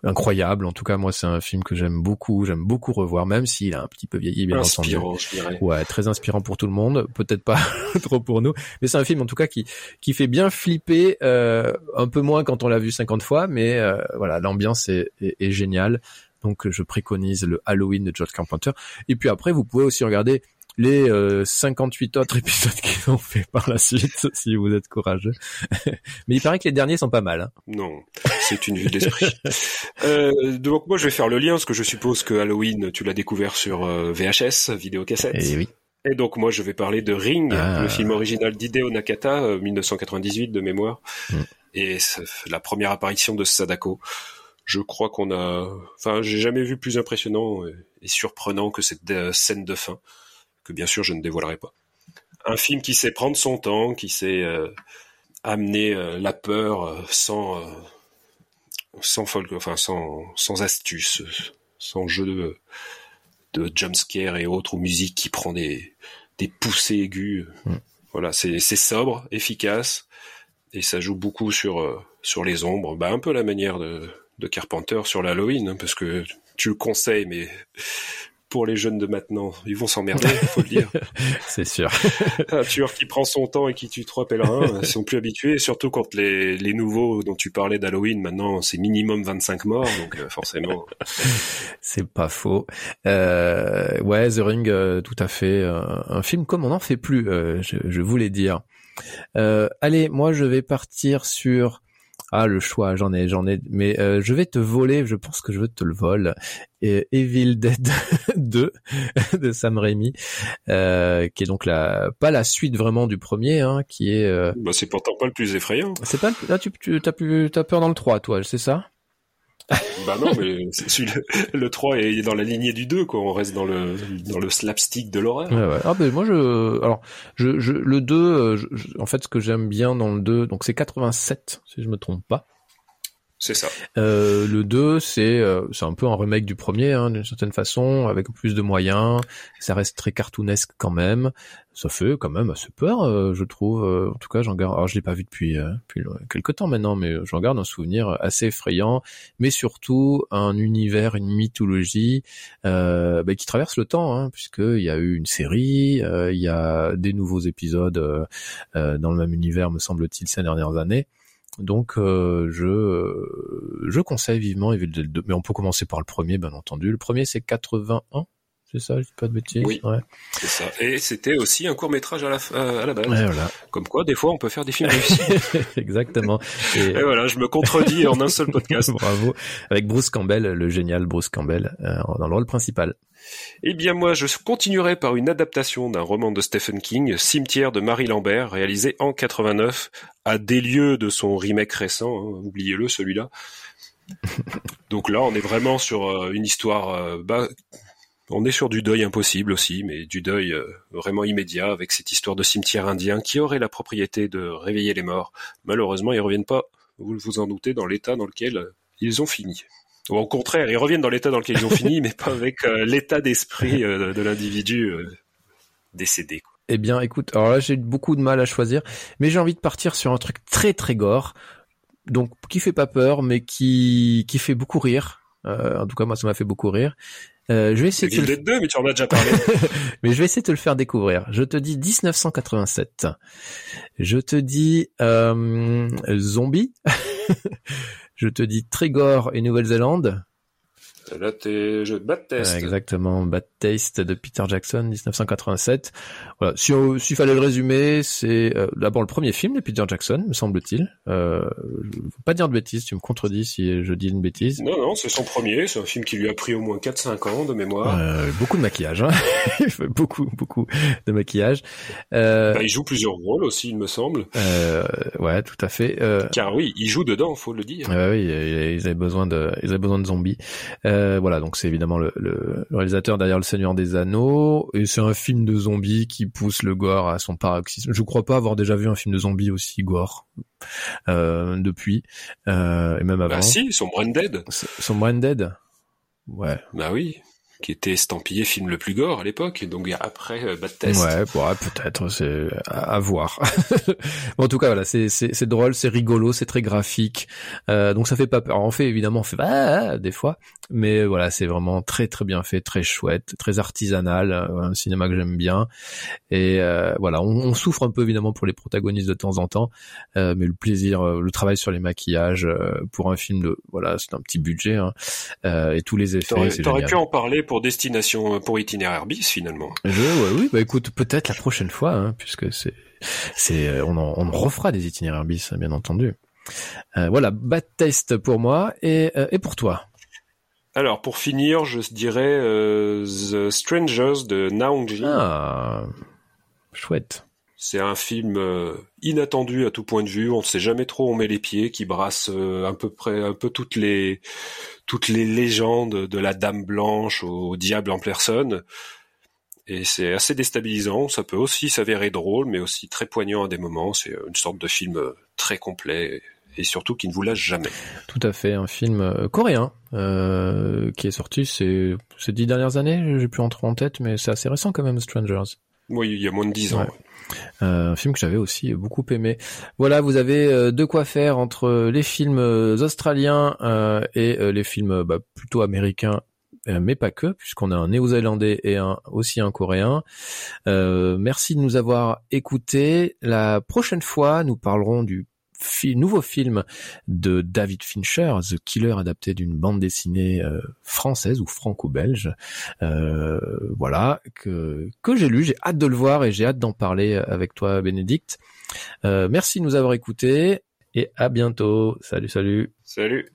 incroyable. En tout cas, moi, c'est un film que j'aime beaucoup. J'aime beaucoup revoir, même s'il a un petit peu vieilli, bien inspirant, entendu. Ouais, très inspirant pour tout le monde. Peut-être pas trop pour nous, mais c'est un film en tout cas qui qui fait bien flipper. Euh, un peu moins quand on l'a vu 50 fois, mais euh, voilà, l'ambiance est, est, est géniale. Donc, je préconise le Halloween de George Carpenter. Et puis après, vous pouvez aussi regarder les 58 euh, autres épisodes qu'ils ont fait par la suite, si vous êtes courageux. Mais il paraît que les derniers sont pas mal. Hein. Non, c'est une vue d'esprit. euh, donc moi, je vais faire le lien, parce que je suppose que Halloween, tu l'as découvert sur euh, VHS, vidéocassette. Et eh oui. Et donc moi, je vais parler de Ring, ah. le film original d'Hideo Nakata, 1998 euh, de mémoire, mm. et la première apparition de Sadako je crois qu'on a, enfin, j'ai jamais vu plus impressionnant et surprenant que cette scène de fin que bien sûr je ne dévoilerai pas. Un film qui sait prendre son temps, qui sait euh, amener euh, la peur euh, sans sans folk, enfin sans sans astuce, sans jeu de, de jumpscare et autres ou musique qui prend des des poussées aiguës. Mm. Voilà, c'est c'est sobre, efficace et ça joue beaucoup sur sur les ombres, bah un peu la manière de de Carpenter sur l'Halloween, hein, parce que tu le conseilles, mais pour les jeunes de maintenant. Ils vont s'emmerder, faut le dire. c'est sûr. Un tueur qui prend son temps et qui tue trois pèlerins, ils sont plus habitués, surtout quand les, les nouveaux dont tu parlais d'Halloween, maintenant c'est minimum 25 morts, donc euh, forcément. c'est pas faux. Euh, ouais, The Ring, euh, tout à fait. un film comme on n'en fait plus, je, je voulais dire. allez, moi je vais partir sur ah, le choix, j'en ai, j'en ai. Mais euh, je vais te voler, je pense que je veux te le vol. Et Evil Dead 2 de Sam Raimi, euh, qui est donc la pas la suite vraiment du premier, hein, qui est. Euh... Bah, c'est pourtant pas le plus effrayant. C'est pas. Là, tu, tu as pu, t'as peur dans le 3, toi, c'est ça? bah non, mais le, 3 est dans la lignée du 2, quoi. On reste dans le, dans le slapstick de l'horreur. Ouais, ouais. Ah, ben, moi, je, alors, je, je, le 2, euh, en fait, ce que j'aime bien dans le 2, donc c'est 87, si je me trompe pas. C'est ça. Euh, le 2, c'est euh, c'est un peu un remake du premier, hein, d'une certaine façon, avec plus de moyens. Ça reste très cartoonesque quand même. Ça fait quand même assez peur, euh, je trouve. en tout cas, j'en garde. Alors, je l'ai pas vu depuis, depuis quelques temps maintenant, mais j'en garde un souvenir assez effrayant. Mais surtout un univers, une mythologie bah, qui traverse le temps, hein, puisqu'il y a eu une série, il y a des nouveaux épisodes dans le même univers, me semble-t-il, ces dernières années. Donc euh, je je conseille vivement Evil Dead 2, mais on peut commencer par le premier, bien entendu. Le premier c'est 81, c'est ça, je dis pas de bêtises. Oui, ouais. c'est ça. Et c'était aussi un court métrage à la à la base. voilà. Comme quoi, des fois, on peut faire des films réussis. Exactement. Et... voilà, je me contredis en un seul podcast. Bravo. Avec Bruce Campbell, le génial Bruce Campbell, euh, dans le rôle principal. Eh bien moi, je continuerai par une adaptation d'un roman de Stephen King, Cimetière de Marie Lambert, réalisé en 89, à des lieux de son remake récent, hein, oubliez-le celui-là. Donc là, on est vraiment sur euh, une histoire... Euh, bah, on est sur du deuil impossible aussi, mais du deuil euh, vraiment immédiat avec cette histoire de cimetière indien qui aurait la propriété de réveiller les morts. Malheureusement, ils reviennent pas, vous vous en doutez, dans l'état dans lequel ils ont fini. Ou au contraire, ils reviennent dans l'état dans lequel ils ont fini, mais pas avec euh, l'état d'esprit euh, de l'individu euh, décédé. Eh bien, écoute, alors là, j'ai beaucoup de mal à choisir, mais j'ai envie de partir sur un truc très très gore, donc qui fait pas peur, mais qui qui fait beaucoup rire. en tout cas, moi, ça m'a fait beaucoup rire. Je vais essayer de te... deux, mais tu en as déjà parlé. mais je vais essayer de te le faire découvrir. Je te dis 1987. Je te dis euh, Zombie. Je te dis Trégor et Nouvelle-Zélande. Là, t'es jeu de Bad Taste. exactement, Bad Taste de Peter Jackson, 1987. Voilà. Si s'il fallait le résumer, c'est euh, d'abord le premier film de Peter Jackson, me semble-t-il. Euh, veux pas dire de bêtises, tu me contredis si je dis une bêtise. Non, non, c'est son premier. C'est un film qui lui a pris au moins 4-5 ans de mémoire. Euh, beaucoup de maquillage, hein. il fait beaucoup, beaucoup de maquillage. Euh, bah, il joue plusieurs rôles aussi, il me semble. Euh, ouais, tout à fait. Car oui, il joue dedans, faut le dire. oui, ils avaient besoin de, ils avaient besoin de zombies. Euh, voilà, donc c'est évidemment le, le, réalisateur derrière Le Seigneur des Anneaux, et c'est un film de zombies qui pousse le gore à son paroxysme. Je crois pas avoir déjà vu un film de zombies aussi gore euh, depuis, euh, et même bah avant. Bah si, son Branded. Son Branded. ouais. Bah oui qui était estampillé film le plus gore à l'époque, donc après euh, Bad Test. Ouais, peut-être, c'est à, voir. en tout cas, voilà, c'est c'est drôle, c'est rigolo, c'est très graphique, euh, donc ça fait pas peur. En fait, évidemment, on fait ah, des fois, mais voilà, c'est vraiment très très bien fait, très chouette, très artisanal, euh, un cinéma que j'aime bien. Et euh, voilà, on, on, souffre un peu évidemment pour les protagonistes de temps en temps, euh, mais le plaisir, euh, le travail sur les maquillages pour un film de voilà, c'est un petit budget hein, et tous les effets. T'aurais pu en parler pour destination pour itinéraire bis finalement. Je, ouais, oui, bah écoute, peut-être la prochaine fois, hein, puisque c'est, c'est, on en, on refera des itinéraires bis, bien entendu. Euh, voilà, bad test pour moi et, euh, et pour toi. Alors pour finir, je dirais euh, The Strangers de Naongji. Ah, chouette. C'est un film inattendu à tout point de vue. On ne sait jamais trop où on met les pieds, qui brasse un peu près un peu toutes les toutes les légendes de la Dame Blanche au, diable en personne. Et c'est assez déstabilisant. Ça peut aussi s'avérer drôle, mais aussi très poignant à des moments. C'est une sorte de film très complet et surtout qui ne vous lâche jamais. Tout à fait, un film euh, coréen euh, qui est sorti ces, ces dix dernières années. J'ai plus entrer en tête, mais c'est assez récent quand même, Strangers. Oui, il y a moins de dix ans. Euh, un film que j'avais aussi beaucoup aimé. Voilà, vous avez euh, de quoi faire entre les films euh, australiens et les films bah, plutôt américains mais pas que, puisqu'on a un néo-zélandais et un, aussi un coréen. merci de nous avoir écoutés. La prochaine fois, nous parlerons du nouveau film de David Fincher, The Killer, adapté d'une bande dessinée euh, française ou franco-belge. Euh, voilà que que j'ai lu, j'ai hâte de le voir et j'ai hâte d'en parler avec toi, Bénédicte. Euh, merci de nous avoir écoutés et à bientôt. Salut, salut. Salut.